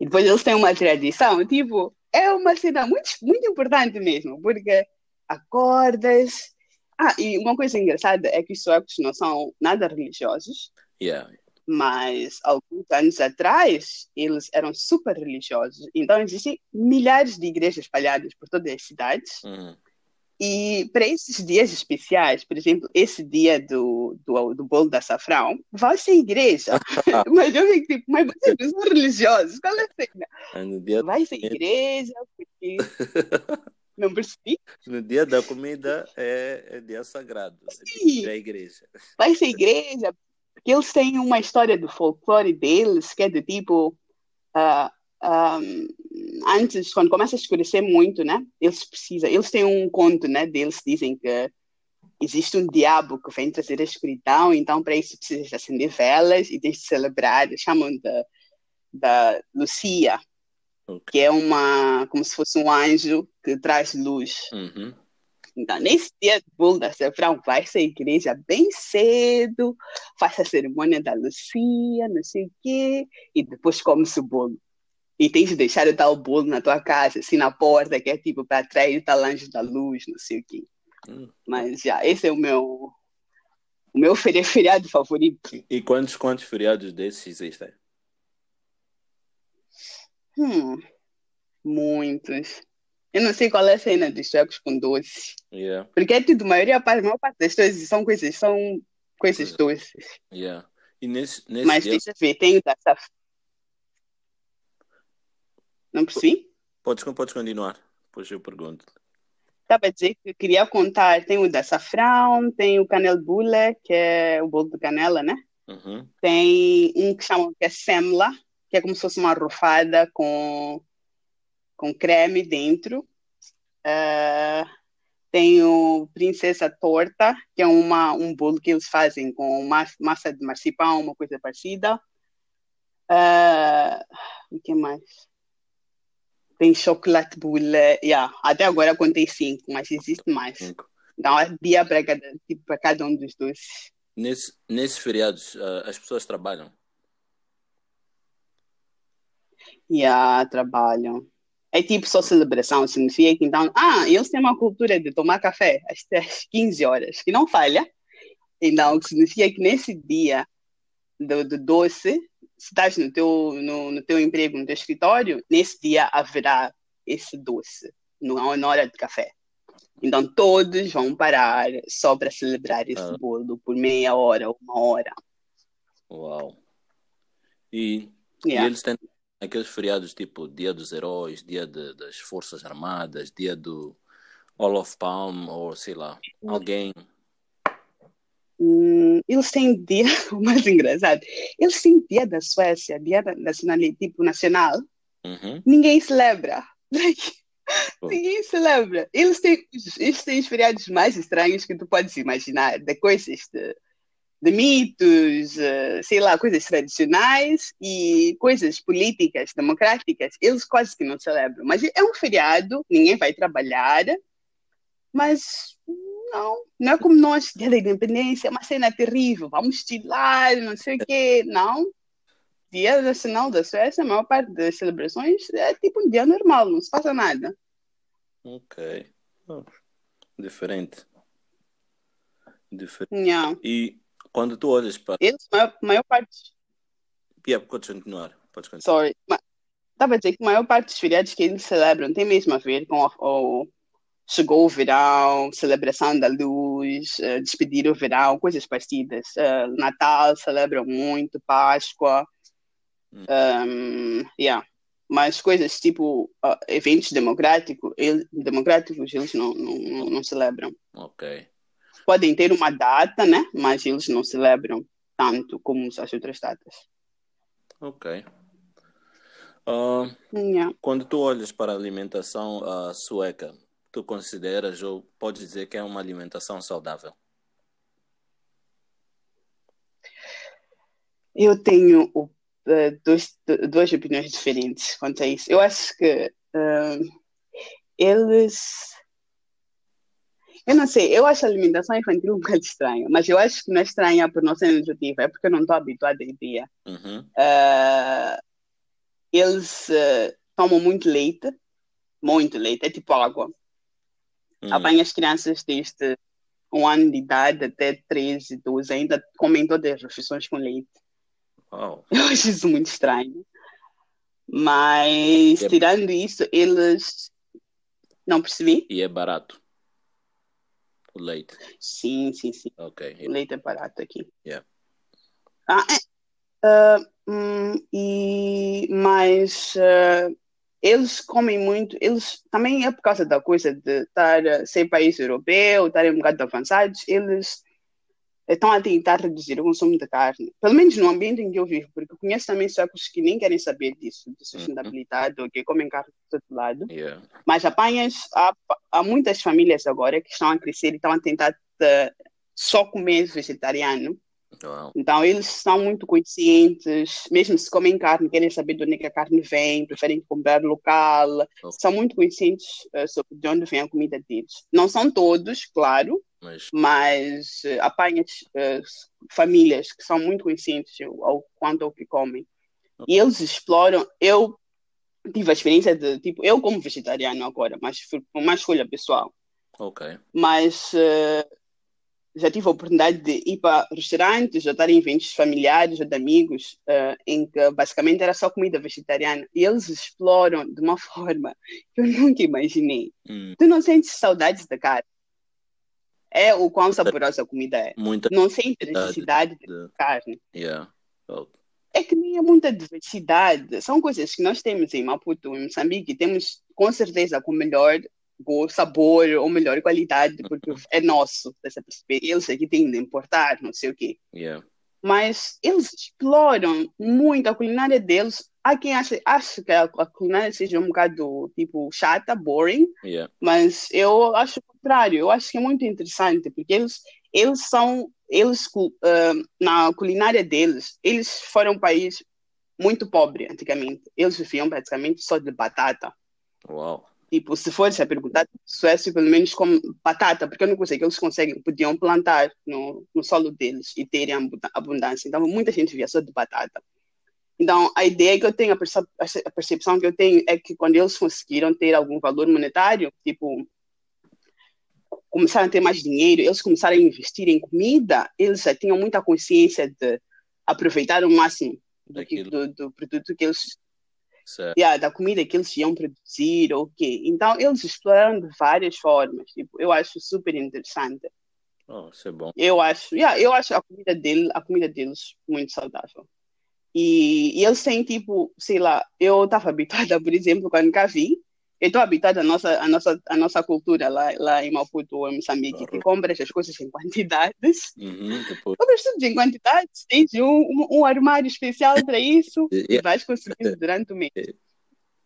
e depois eles têm uma tradição tipo é uma cena muito muito importante mesmo porque acordas ah, e uma coisa engraçada é que os suecos não são nada religiosos. Yeah. Mas alguns anos atrás eles eram super religiosos. Então existem milhares de igrejas espalhadas por todas as cidades. Uhum. E para esses dias especiais, por exemplo, esse dia do, do, do bolo da safrão, vai ser igreja. mas eu fico tipo, mas vocês não são religiosos, qual é a cena? Vai ser igreja, porque Não percebi. No dia da comida é, é dia sagrado. Sim. É a igreja. Vai ser igreja, porque eles têm uma história do folclore deles, que é do tipo. Uh, ah, um, ah, antes, quando começa a escurecer muito, né? Eles precisam. Eles têm um conto, né? Deles dizem que existe um diabo que vem trazer a escuridão, então para isso precisas acender velas e tens de celebrar. Chamam de, da Lucia, Okay. que é uma como se fosse um anjo que traz luz. Uhum. Então, nesse dia bolo da Safrão, vai à igreja bem cedo, faz a cerimônia da Lucia, não sei o quê, e depois come-se o bolo. E tens de deixar o bolo na tua casa, assim, na porta, que é tipo para atrair o talanjo da luz, não sei o quê. Hum. Mas já, esse é o meu, o meu feriado favorito. E quantos, quantos feriados desses existem? Hum, muitos. Eu não sei qual é a cena dos suecos com doces. Yeah. Porque é tudo, a maioria, a maior parte das coisas são coisas, são coisas doces. Yeah. E nesse, nesse Mas dia... deixa eu ver, tem o da saf... Não percebi? Podes, podes continuar, depois eu pergunto. Estava a dizer que queria contar, tem o da safrão, tem o canel bule, que é o bolo de canela, né? Uhum. Tem um que chamam que é semla, que é como se fosse uma rufada com com creme dentro. Uh, tem o Princesa Torta, que é uma, um bolo que eles fazem com massa de marcipan, uma coisa parecida. Uh, o que mais? Tem chocolate bule. Yeah, até agora contei cinco, mas existe mais. Cinco. Então, é dia para cada, tipo, para cada um dos dois. Nesse, nesses feriados, uh, as pessoas trabalham? Yeah, trabalham. É tipo só celebração, significa que então, ah, eles têm uma cultura de tomar café às 15 horas, que não falha. Então, significa que nesse dia do, do doce, se estás no teu, no, no, teu emprego, no teu escritório, nesse dia haverá esse doce, na hora de café. Então, todos vão parar só para celebrar esse ah. bolo por meia hora, uma hora. Uau! E, yeah. e eles têm aqueles feriados tipo Dia dos Heróis, Dia de, das Forças Armadas, Dia do of Palm, ou sei lá, alguém. Hum, eles têm dia, o mais engraçado, eles têm dia da Suécia, dia nacional, tipo nacional, uhum. ninguém celebra. Ninguém celebra. Eles têm, eles têm os feriados mais estranhos que tu podes imaginar, de coisas de de mitos, uh, sei lá, coisas tradicionais e coisas políticas, democráticas, eles quase que não celebram. Mas é um feriado, ninguém vai trabalhar, mas não, não é como nós, Dia da Independência, é uma cena terrível, vamos estilar, não sei o quê, não. Dia Nacional da Suécia, a maior parte das celebrações é tipo um dia normal, não se passa nada. Ok. Oh, diferente. Diferente. Yeah. E quando tu olhas para. Eles, maior, maior parte. Yeah, podes continuar. Podes continuar. Sorry. Estava a dizer que a maior parte dos feriados que eles celebram tem mesmo a ver com o, chegou o verão, celebração da luz, uh, despedir o verão, coisas parecidas. Uh, Natal celebram muito, Páscoa. Hum. Um, yeah. Mas coisas tipo uh, eventos democráticos, ele, democráticos eles não, não, não, não celebram. Ok podem ter uma data, né? Mas eles não celebram tanto como as outras datas. Ok. Uh, yeah. Quando tu olhas para a alimentação uh, sueca, tu consideras ou pode dizer que é uma alimentação saudável? Eu tenho uh, dois, duas opiniões diferentes quanto a isso. Eu acho que uh, eles eu não sei, eu acho a alimentação infantil um bocado estranha, mas eu acho que não é estranha por não ser nutritiva, é porque eu não estou habituada a ideia. Uhum. Uh, eles uh, tomam muito leite, muito leite, é tipo água. Uhum. Apanha as crianças desde um ano de idade até 13, 12, ainda comem todas as refeições com leite. Wow. Eu acho isso muito estranho. Mas, é... tirando isso, eles. Não percebi? E é barato. O leite. Sim, sim, sim. Ok. O leite é barato aqui. Yeah. Ah, é. Uh, hum, e, mas uh, eles comem muito, eles também é por causa da coisa de estar, ser país europeu, estarem um bocado avançados, eles estão a tentar reduzir o consumo de carne, pelo menos no ambiente em que eu vivo, porque eu conheço também suecos que nem querem saber disso, de sustentabilidade, uhum. ou que comem carne de todo lado. Yeah. Mas apanhas, há, há, muitas famílias agora que estão a crescer e estão a tentar de, só comer vegetariano. Wow. Então, eles são muito conscientes, mesmo se comem carne, querem saber de onde é que a carne vem, preferem comprar local, Ok. são muito conscientes eh, sobre de onde vem a comida deles. Não são todos, claro, Mas, mas uh, apanhas uh, famílias que são muito conscientes ao, quanto ao que comem. E eles exploram. Eu tive a experiência de, tipo, eu como vegetariano agora, mas foi uma escolha pessoal. ok. Mas uh, já tive a oportunidade de ir para restaurantes, já estar em eventos familiares ou de amigos, uh, em que basicamente era só comida vegetariana. E eles exploram de uma forma que eu nunca imaginei. Hum, Tu não sentes saudades da carne? É o quão saborosa a comida é. muita. Não sentes necessidade de de- carne. Yeah. É que nem é muita diversidade. São coisas que nós temos em Maputo, em Moçambique, temos com certeza com melhor gosto, sabor ou melhor qualidade, porque é nosso, dessa perceber. Eles aqui têm de importar, não sei o quê. yeah. Mas eles exploram muito a culinária deles. Há quem acha, acha que a, culinária seja um bocado tipo chata, boring, Yeah. mas eu acho o contrário. Eu acho que é muito interessante, porque eles, eles são, eles ah, na culinária deles, eles foram um país muito pobre antigamente. Eles viviam praticamente só de batata. Uau. Tipo, se fosse a perguntar, Suécia pelo menos com batata, porque eu não que eles conseguem, podiam plantar no, no solo deles e terem abu- abundância. Então, muita gente vivia só de batata. Então, a ideia que eu tenho, a perce- a percepção que eu tenho é que quando eles conseguiram ter algum valor monetário, tipo, começaram a ter mais dinheiro, eles começaram a investir em comida, eles já tinham muita consciência de aproveitar o máximo do, que, do, do produto que eles Certo. yeah, da comida que eles iam produzir ou o quê. Então, eles exploraram de várias formas. Tipo, eu acho super interessante. Oh, isso é bom. Eu acho, yeah, eu acho a comida dele, a comida deles muito saudável. E, e eles têm tipo, sei lá, eu estava habituada, por exemplo, quando cá vi, eu estou habituada à nossa, à nossa, à nossa cultura lá, lá em Maputo ou em Moçambique, que Claro. compras as coisas em quantidades. Uhum. Compras tudo em quantidades, tens um, um, armário especial para isso e Yeah. vais consumindo durante o mês.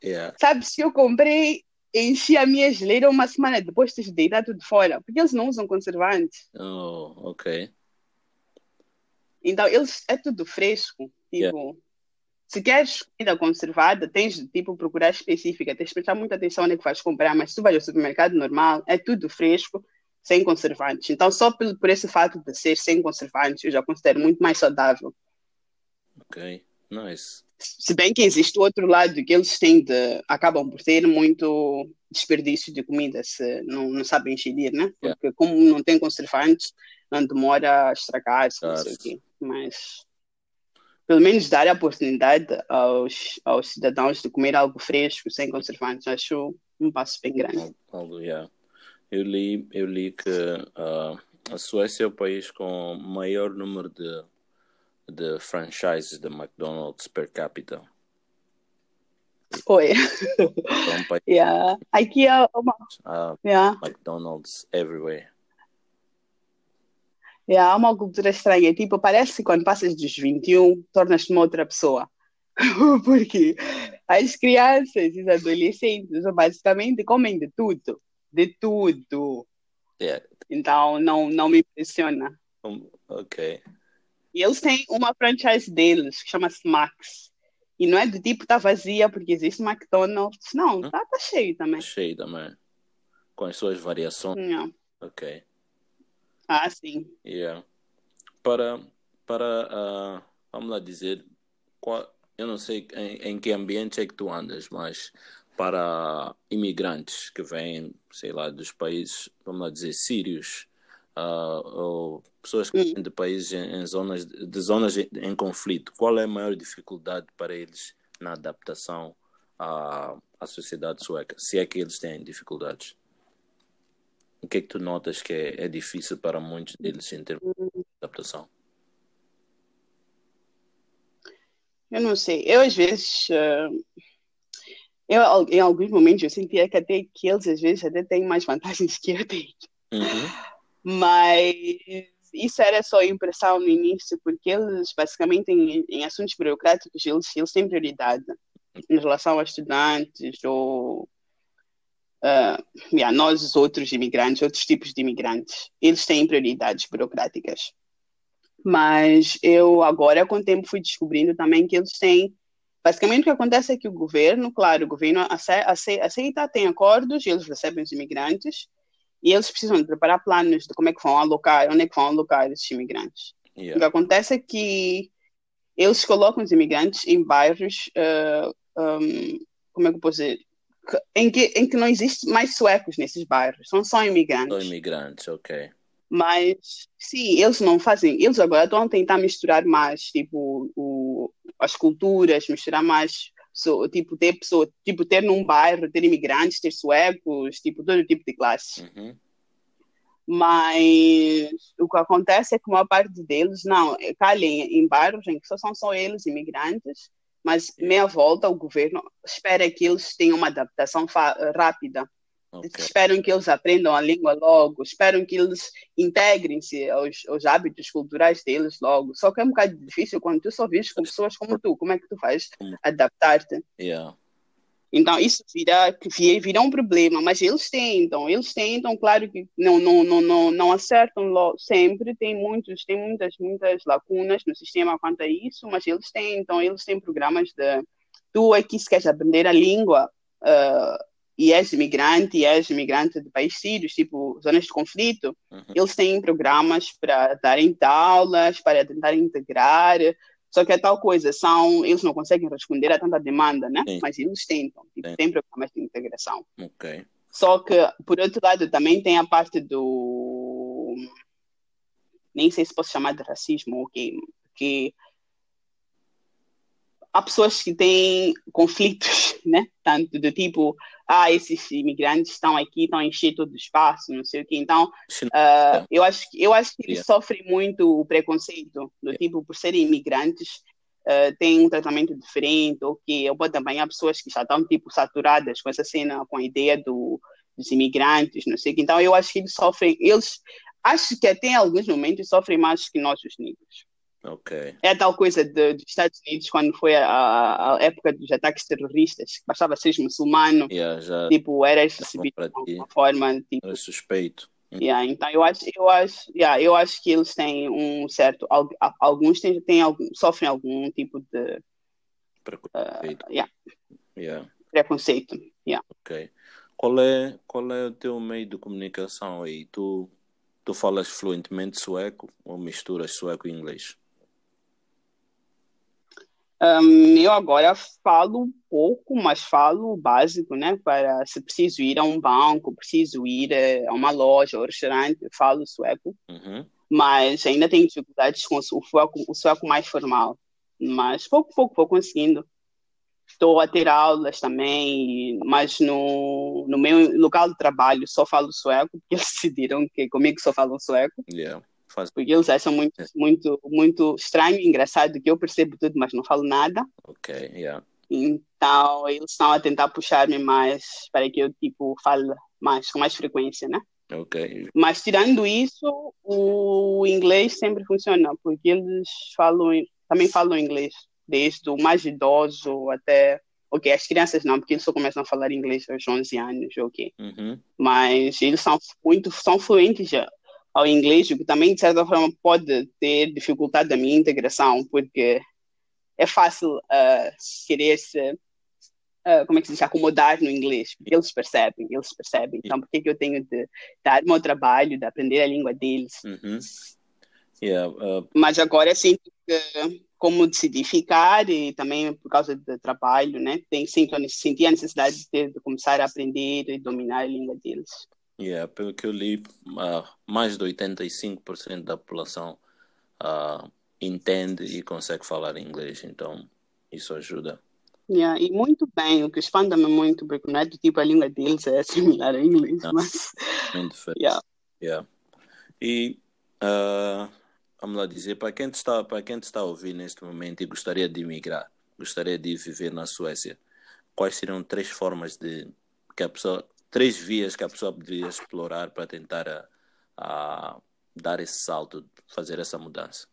Yeah. Sabe, se eu comprei, enchi a minha geleira uma semana depois de deitar tudo fora, porque eles não usam conservantes. Oh, ok. Então, eles é tudo fresco. Tipo, se queres comida conservada, tens de tipo procurar específica, tens de prestar muita atenção onde é que vais comprar, mas se tu vais ao supermercado normal, é tudo fresco, sem conservantes. Então, só por, por esse fato de ser sem conservantes, eu já considero muito mais saudável. Ok. Nice. Se bem que existe o outro lado que eles têm de, acabam por ter muito desperdício de comida se não, não sabem gerir, né? Yeah. Porque como não tem conservantes, não demora a estragar-se, não sei o quê. Mas pelo menos dar a oportunidade aos, aos cidadãos de comer algo fresco, sem conservantes, acho um passo bem grande. Eu li, eu li que ah, a Suécia é o país com maior número de, de franchises da McDonald's per capita. Foi. É um país Yeah. Aqui é uma. há Yeah. McDonald's everywhere. Yeah, há uma cultura estranha. Tipo, parece que quando passas dos 21, tornas-te uma outra pessoa. Porque as crianças e os adolescentes basicamente comem de tudo. De tudo. Yeah. Então, não, não me impressiona. Um, ok. E eles têm uma franchise deles, que chama-se Max. E não é de tipo, tá vazia porque existe McDonald's. Não, tá, tá cheio também. Cheio também. Com as suas variações. Yeah. Ok. Ah, sim. Yeah. Para, para ah, vamos lá dizer, qual, eu não sei em, em que ambiente é que tu andas, mas para imigrantes que vêm, sei lá, dos países, vamos lá dizer, sírios, ah, ou pessoas que vêm de países em, em zonas, de zonas em, em conflito, qual é a maior dificuldade para eles na adaptação à, à sociedade sueca? Se é que eles têm dificuldades? O que é que tu notas que é, é difícil para muitos deles em termos de adaptação? Eu não sei. Eu, às vezes, eh, eu, em alguns momentos, eu sentia que até que eles, às vezes, até têm mais vantagens que eu tenho. Uhum. Mas isso era só impressão no início, porque eles, basicamente, em, em assuntos burocráticos, eles, eles têm prioridade em relação a estudantes ou ah, yeah, nós, os outros imigrantes, outros tipos de imigrantes. Eles têm prioridades burocráticas. Mas eu agora, com o tempo, fui descobrindo também que eles têm. Basicamente, o que acontece é que o governo, claro, o governo aceita, aceita tem acordos, eles recebem os imigrantes, e eles precisam de preparar planos de como é que vão alocar, onde é que vão alocar esses imigrantes. Yeah. O que acontece é que eles colocam os imigrantes em bairros, uh, um, como é que eu posso dizer, em que, em que não existe mais suecos nesses bairros, são só imigrantes. Só imigrantes, ok. Mas, sim, eles não fazem. Eles agora estão a tentar misturar mais, tipo, o, as culturas, misturar mais, so, tipo, ter pessoa, tipo, ter num bairro, ter imigrantes, ter suecos, tipo, todo tipo de classe. Uhum. Mas o que acontece é que uma parte deles, não, calem em bairros em que só são só eles, imigrantes, mas meia volta o governo espera que eles tenham uma adaptação rápida Okay. Esperam que eles aprendam a língua logo, esperam que eles integrem-se aos, aos, hábitos culturais deles logo. Só que é um bocado difícil quando tu só vives com pessoas como tu. Como é que tu fazes adaptar-te? Yeah. Então, isso vira, vira um problema, mas eles tentam, eles tentam, claro que não, não, não, não, não acertam logo, sempre, tem muitos, tem muitas, muitas lacunas no sistema quanto a isso, mas eles tentam, eles têm programas de, tu aqui se queres aprender a língua, uh, e és imigrante, e és imigrante de países sírios, tipo zonas de conflito, uhum. eles têm programas para darem aulas, para tentar integrar, só que é tal coisa, são, eles não conseguem responder a tanta demanda, né? Sim. Mas eles tentam, tipo, tem programas de integração. Só que, por outro lado, também tem a parte do... Nem sei se posso chamar de racismo, ok? Que há pessoas que têm conflitos, né? Tanto do tipo, ah, esses imigrantes estão aqui, estão a encher todo o espaço, não sei o quê. Então, uh, eu acho que eu acho que eles sofrem muito o preconceito, do tipo, por serem imigrantes, uh, têm um tratamento diferente, ou que eu vou também há pessoas que já estão, tipo, saturadas com essa cena, com a ideia do, dos imigrantes, não sei o quê. Então, eu acho que eles sofrem, eles, acho que até em alguns momentos sofrem mais que nós, os negros. Okay. É a tal coisa de, dos Estados Unidos quando foi a, a, época dos ataques terroristas, que bastava ser muçulmano, yeah, já tipo, era recebido de uma forma tipo, era suspeito. Yeah, então eu acho, eu acho, yeah, eu acho que eles têm um certo, alguns têm, têm algum, sofrem algum tipo de preconceito. Uh, yeah. Yeah. Preconceito. Yeah. Ok. Qual é, qual é o teu meio de comunicação aí? Tu, tu falas fluentemente sueco ou misturas sueco e inglês? Um, eu agora falo um pouco, mas falo o básico, né? Para se preciso ir a um banco, preciso ir eh, a uma loja ou restaurante, falo sueco. Uhum. Mas ainda tenho dificuldades com o sueco, o sueco mais formal. Mas pouco, pouco vou conseguindo. Estou a ter aulas também, mas no, no meu local de trabalho só falo sueco, porque eles decidiram que comigo só falam sueco. Yeah. Faz... Porque eles acham muito, é. muito, muito estranho engraçado que eu percebo tudo, mas não falo nada. Ok, yeah. Então, eles estão a tentar puxar-me mais para que eu, tipo, fale mais, com mais frequência, né? Ok. Mas, tirando isso, o inglês sempre funciona, porque eles falam, também falam inglês, desde o mais idoso até ok, as crianças não, porque eles só começam a falar inglês aos 11 anos, ok. Uhum. Mas eles são muito, são fluentes já ao inglês, o que também, de certa forma, pode ter dificultado da minha integração, porque é fácil uh, querer se, uh, como é que se diz, acomodar no inglês, porque eles percebem, eles percebem. Então, por que, que eu tenho de dar o meu trabalho, de aprender a língua deles? Uhum. Yeah, uh... Mas agora, assim, como decidi ficar e também por causa do trabalho, né, tem, sinto, senti a necessidade de, ter, de começar a aprender e dominar a língua deles. Yeah, pelo que eu li, uh, mais de 85% da população uh, entende e consegue falar inglês, então isso ajuda. Yeah, e muito bem, o que espanta-me muito, porque não é do tipo a língua deles é similar ao inglês, não, mas... Muito diferente. Yeah. Yeah. E, uh, vamos lá dizer, para quem, está, para quem está a ouvir neste momento e gostaria de imigrar, gostaria de viver na Suécia, quais seriam três formas de que a pessoa três vias que a pessoa poderia explorar para tentar a, a dar esse salto, fazer essa mudança?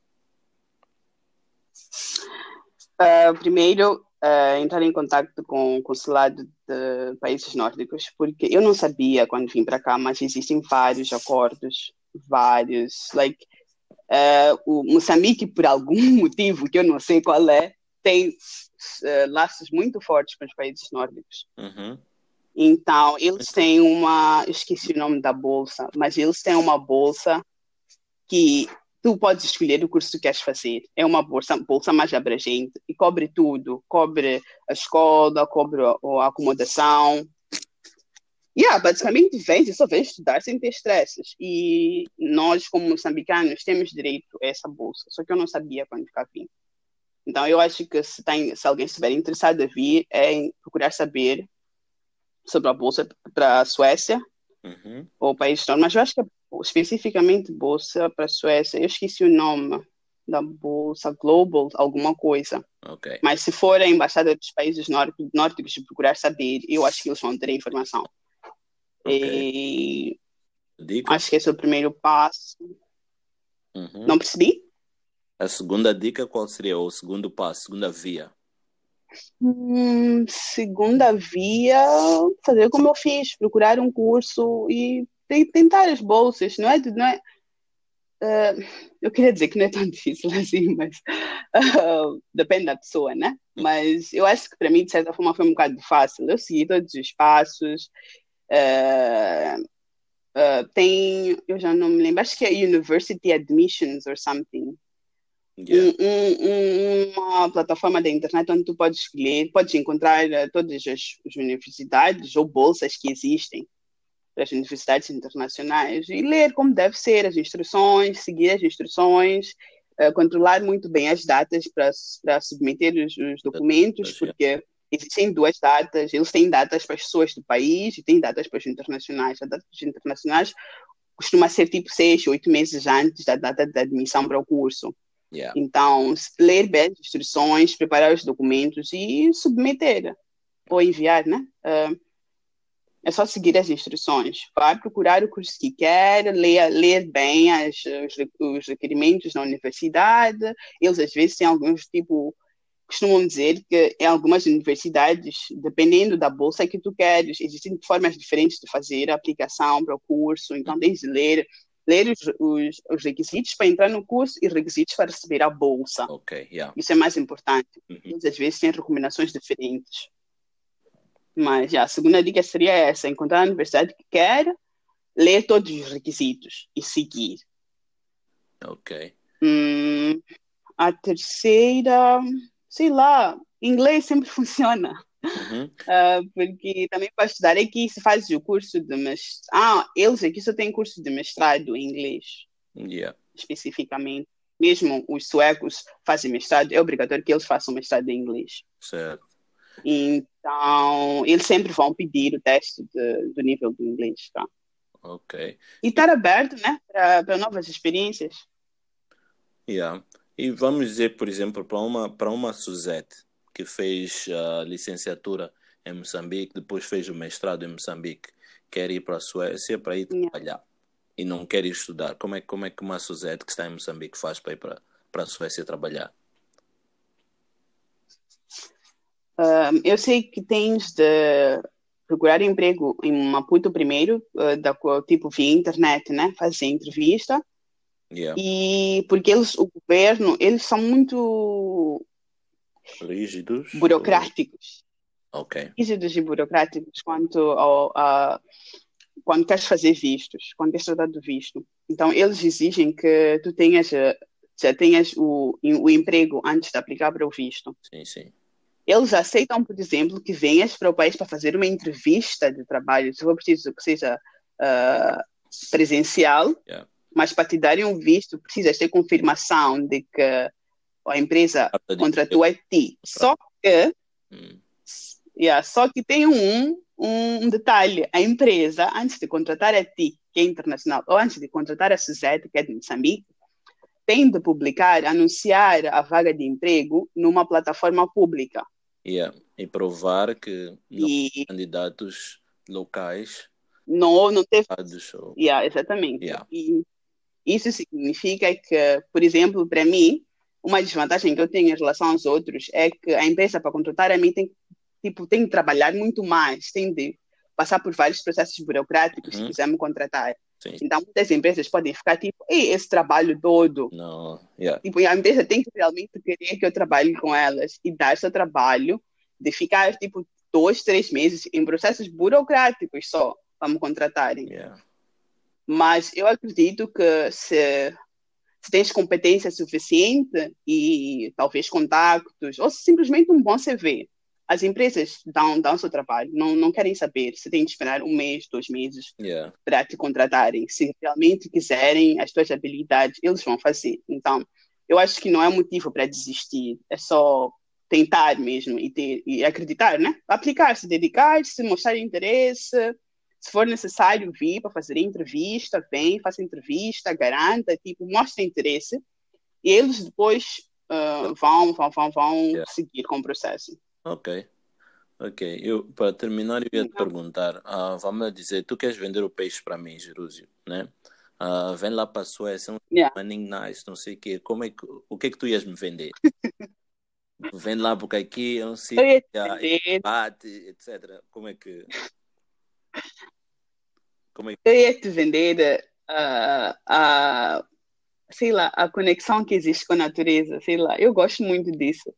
Uh, primeiro, uh, entrar em contato com o consulado de países nórdicos, porque eu não sabia quando vim para cá, mas existem vários acordos, vários, like, Uh, o Moçambique, por algum motivo que eu não sei qual é, tem laços muito fortes com os países nórdicos. Uhum. Então, eles têm uma. Esqueci o nome da bolsa, mas eles têm uma bolsa que tu podes escolher o curso que queres fazer. É uma bolsa, bolsa mais abrangente e cobre tudo. Cobre a escola, cobre a, acomodação. Yeah, basicamente vens e só vens estudar sem ter estresses. E nós, como moçambicanos, temos direito a essa bolsa. Só que eu não sabia quando cá vim. Então, eu acho que se, tem, se alguém estiver interessado a vir, é procurar saber sobre a bolsa para a Suécia uhum. ou país todo. Mas eu acho que especificamente bolsa para a Suécia, eu esqueci o nome da bolsa Global, alguma coisa. Okay. Mas se for a embaixada dos países nórdicos de procurar saber, eu acho que eles vão ter a informação. Okay. E... Acho que esse é o primeiro passo. Uhum. Não percebi? A segunda dica qual seria? O segundo passo, segunda via? Hum, segunda via, fazer como eu fiz, procurar um curso e tentar as bolsas, não é? Não é uh, eu queria dizer que não é tão difícil assim, mas uh, depende da pessoa, né? Mas eu acho que para mim, de certa forma, foi um bocado fácil. Eu segui todos os passos. Uh, tem, eu já não me lembro, acho que é University Admissions or something. Yeah. Um, um, uma plataforma da internet onde tu podes escolher, podes encontrar todas as, as universidades ou bolsas que existem para as universidades internacionais e ler como deve ser as instruções, seguir as instruções, uh, controlar muito bem as datas para, submeter os, os documentos, porque existem duas datas, eles têm datas para as pessoas do país e têm datas para os internacionais. As datas internacionais costuma ser tipo seis, oito meses antes da data de admissão para o curso. Yeah. Então, ler bem as instruções, preparar os documentos e submeter ou enviar, né? Uh, é só seguir as instruções. Vai procurar o curso que quer, ler, ler bem as, os, os requerimentos da universidade. Eles, às vezes, têm alguns, tipo, costumam dizer que em algumas universidades, dependendo da bolsa que tu queres, existem formas diferentes de fazer a aplicação para o curso. Então, tens de ler, ler os, os, os requisitos para entrar no curso e requisitos para receber a bolsa. Okay, yeah. Isso é mais importante. Uhum. Eles, às vezes, têm recomendações diferentes. Mas já, a segunda dica seria essa: encontrar a universidade que quer, ler todos os requisitos e seguir. Ok. Hum, a terceira, sei lá, inglês sempre funciona. Uhum. Uh, porque também para estudar aqui se faz o curso de mestrado. Ah, eles aqui só têm curso de mestrado em inglês. Yeah. Especificamente. Mesmo os suecos fazem mestrado, é obrigatório que eles façam mestrado em inglês. Certo. Então, eles sempre vão pedir o teste de, do nível do inglês, tá? Ok. E estar aberto, né, para novas experiências. Yeah. E vamos dizer, por exemplo, para uma, para uma Suzette que fez a licenciatura em Moçambique, depois fez o mestrado em Moçambique, quer ir para a Suécia para ir trabalhar e não quer ir estudar. Como é, como é que uma Suzette que está em Moçambique faz para ir para, para a Suécia trabalhar? Uh, eu sei que tens de procurar emprego em Maputo primeiro, uh, da, tipo via internet, né? Fazer entrevista. Yeah. E porque eles, o governo, eles são muito rígidos, burocráticos. Ok. Rígidos e burocráticos quanto ao, a, quando queres fazer vistos, quando queres tratar do visto. Então eles exigem que tu tenhas já tenhas o, o emprego antes de aplicar para o visto. Sim, sim. Eles aceitam, por exemplo, que venhas para o país para fazer uma entrevista de trabalho, se for preciso que seja uh, presencial, yeah. mas para te darem um visto, precisas ter confirmação de que a empresa contratou a ti. Só que, hum. yeah, só que tem um, um detalhe: a empresa, antes de contratar a ti, que é internacional, ou antes de contratar a Suzette, que é de Moçambique, tem de publicar, anunciar a vaga de emprego numa plataforma pública. Yeah. E provar que e... candidatos locais não, não teve. Ou... Yeah, exatamente. Yeah. E isso significa que, por exemplo, para mim, uma desvantagem que eu tenho em relação aos outros é que a empresa, para contratar a mim, tem, tipo, tem de trabalhar muito mais, tem de passar por vários processos burocráticos uhum. se quiser me contratar. Sim. Então, muitas empresas podem ficar tipo, Ei, esse trabalho todo. Não, yeah. Tipo, a empresa tem que realmente querer que eu trabalhe com elas e dar seu trabalho de ficar, tipo, dois, três meses em processos burocráticos só para me contratarem. Yeah. Mas eu acredito que se, se tens competência suficiente e talvez contactos, ou simplesmente um bom CV, as empresas dão, dão seu trabalho, não, não querem saber se tem que esperar um mês, dois meses Yeah. para te contratarem. Se realmente quiserem as tuas habilidades, eles vão fazer. Então, eu acho que não é motivo para desistir, é só tentar mesmo e, ter, e acreditar, né? Aplicar, se dedicar, se mostrar interesse, se for necessário vir para fazer entrevista, vem, faça entrevista, garanta, tipo, mostre interesse e eles depois uh, vão, vão, vão, vão Yeah. seguir com o processo. Ok. Ok. Eu, para terminar, eu ia te Então. perguntar, ah, vamos dizer, tu queres vender o peixe para mim, Jerúsio, né? Ah, vem lá para a Suécia, um Yeah. manning nice, não sei o quê. Como é que, o que é que tu ias me vender? Vem lá porque aqui é um sítio bate, etc. Como é que... Como é que... eu ia te vender uh, a, sei lá, a conexão que existe com a natureza, sei lá. Eu gosto muito disso.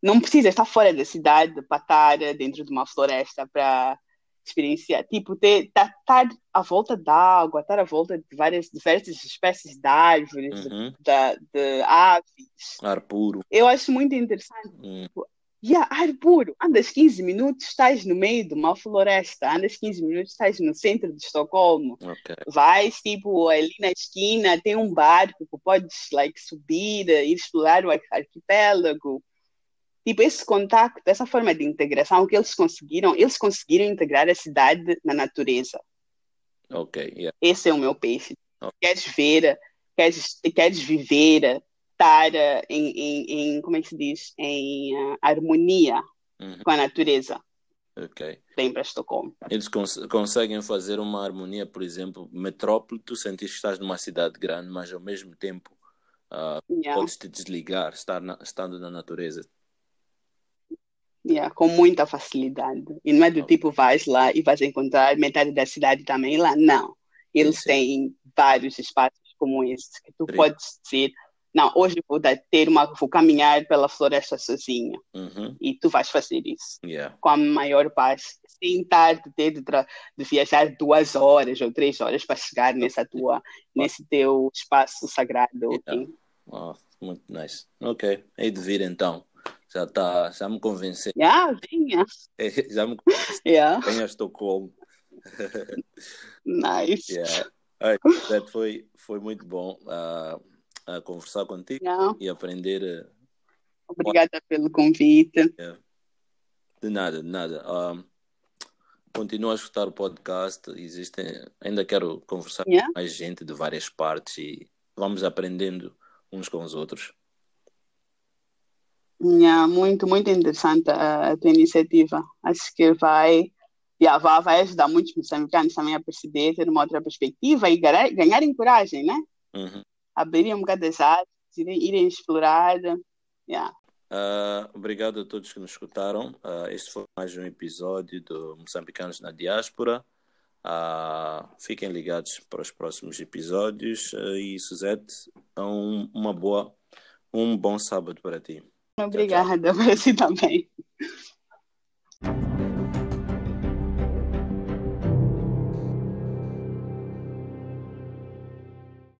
Não precisa estar fora da cidade para estar dentro de uma floresta para experienciar. Tipo, ter, tá- estar à volta d'água, estar à volta de várias diversas espécies de árvores, de, Uhum. da- de aves. Ar puro. Eu acho muito interessante. Hum, E a ar puro, andas 15 minutos, estás no meio de uma floresta, andas 15 minutos, estás no centro de Estocolmo, ok. vais tipo ali na esquina, tem um barco que podes like subir, ir explorar o ar- arquipélago. Tipo, esse contato, essa forma de integração que eles conseguiram, eles conseguiram integrar a cidade na natureza. Ok, yeah. Esse é o meu peixe. Oh. Queres ver, queres, queres viver, estar em, em, em, como é que se diz, em eh, harmonia Uhum. com a natureza. Ok. Vem para Estocolmo. Eles cons- conseguem fazer uma harmonia, por exemplo, metrópole, tu sentes que estás numa cidade grande, mas ao mesmo tempo ah, Yeah, podes te desligar, estar na- estando na natureza. yeah, com muita facilidade. E não é do tipo, vais lá e vais encontrar metade da cidade também lá. Não. Eles sim. têm vários espaços como esse, que tu Sim. podes dizer, não, hoje vou dar- ter uma, vou caminhar pela floresta sozinha. Uhum. E tu vais fazer isso. Yeah. com a maior paz, sem estar de ter de, de viajar duas horas ou três horas para chegar nessa tua, nesse teu espaço sagrado. Yeah. Oh, muito nice. Ok, hei de vir então. Já tá, já me convenceu. Yeah, vinha. Já me convenceu. Yeah, Venha a Estocolmo. nice. Yeah. Zé, foi, foi muito bom ah, ah, conversar contigo Yeah. e aprender. eh, Obrigada pelo convite. De nada, de nada. Um, continuo a escutar o podcast. Existem, ainda quero conversar Yeah. com mais gente de várias partes e vamos aprendendo uns com os outros. Yeah, muito, muito interessante a, a tua iniciativa. Acho que vai, yeah, vai, vai ajudar muitos moçambicanos também a perceber, ter uma outra perspectiva e ganhar, ganharem coragem, né? Uhum. Abrirem um bocado as asas, irem, irem explorar. Yeah. Ah, obrigado a todos que nos escutaram. Ah, este foi mais um episódio do Moçambicanos na Diáspora. Ah, fiquem ligados para os próximos episódios e Suzette, um, uma boa, um bom sábado para ti. Obrigada, para si também.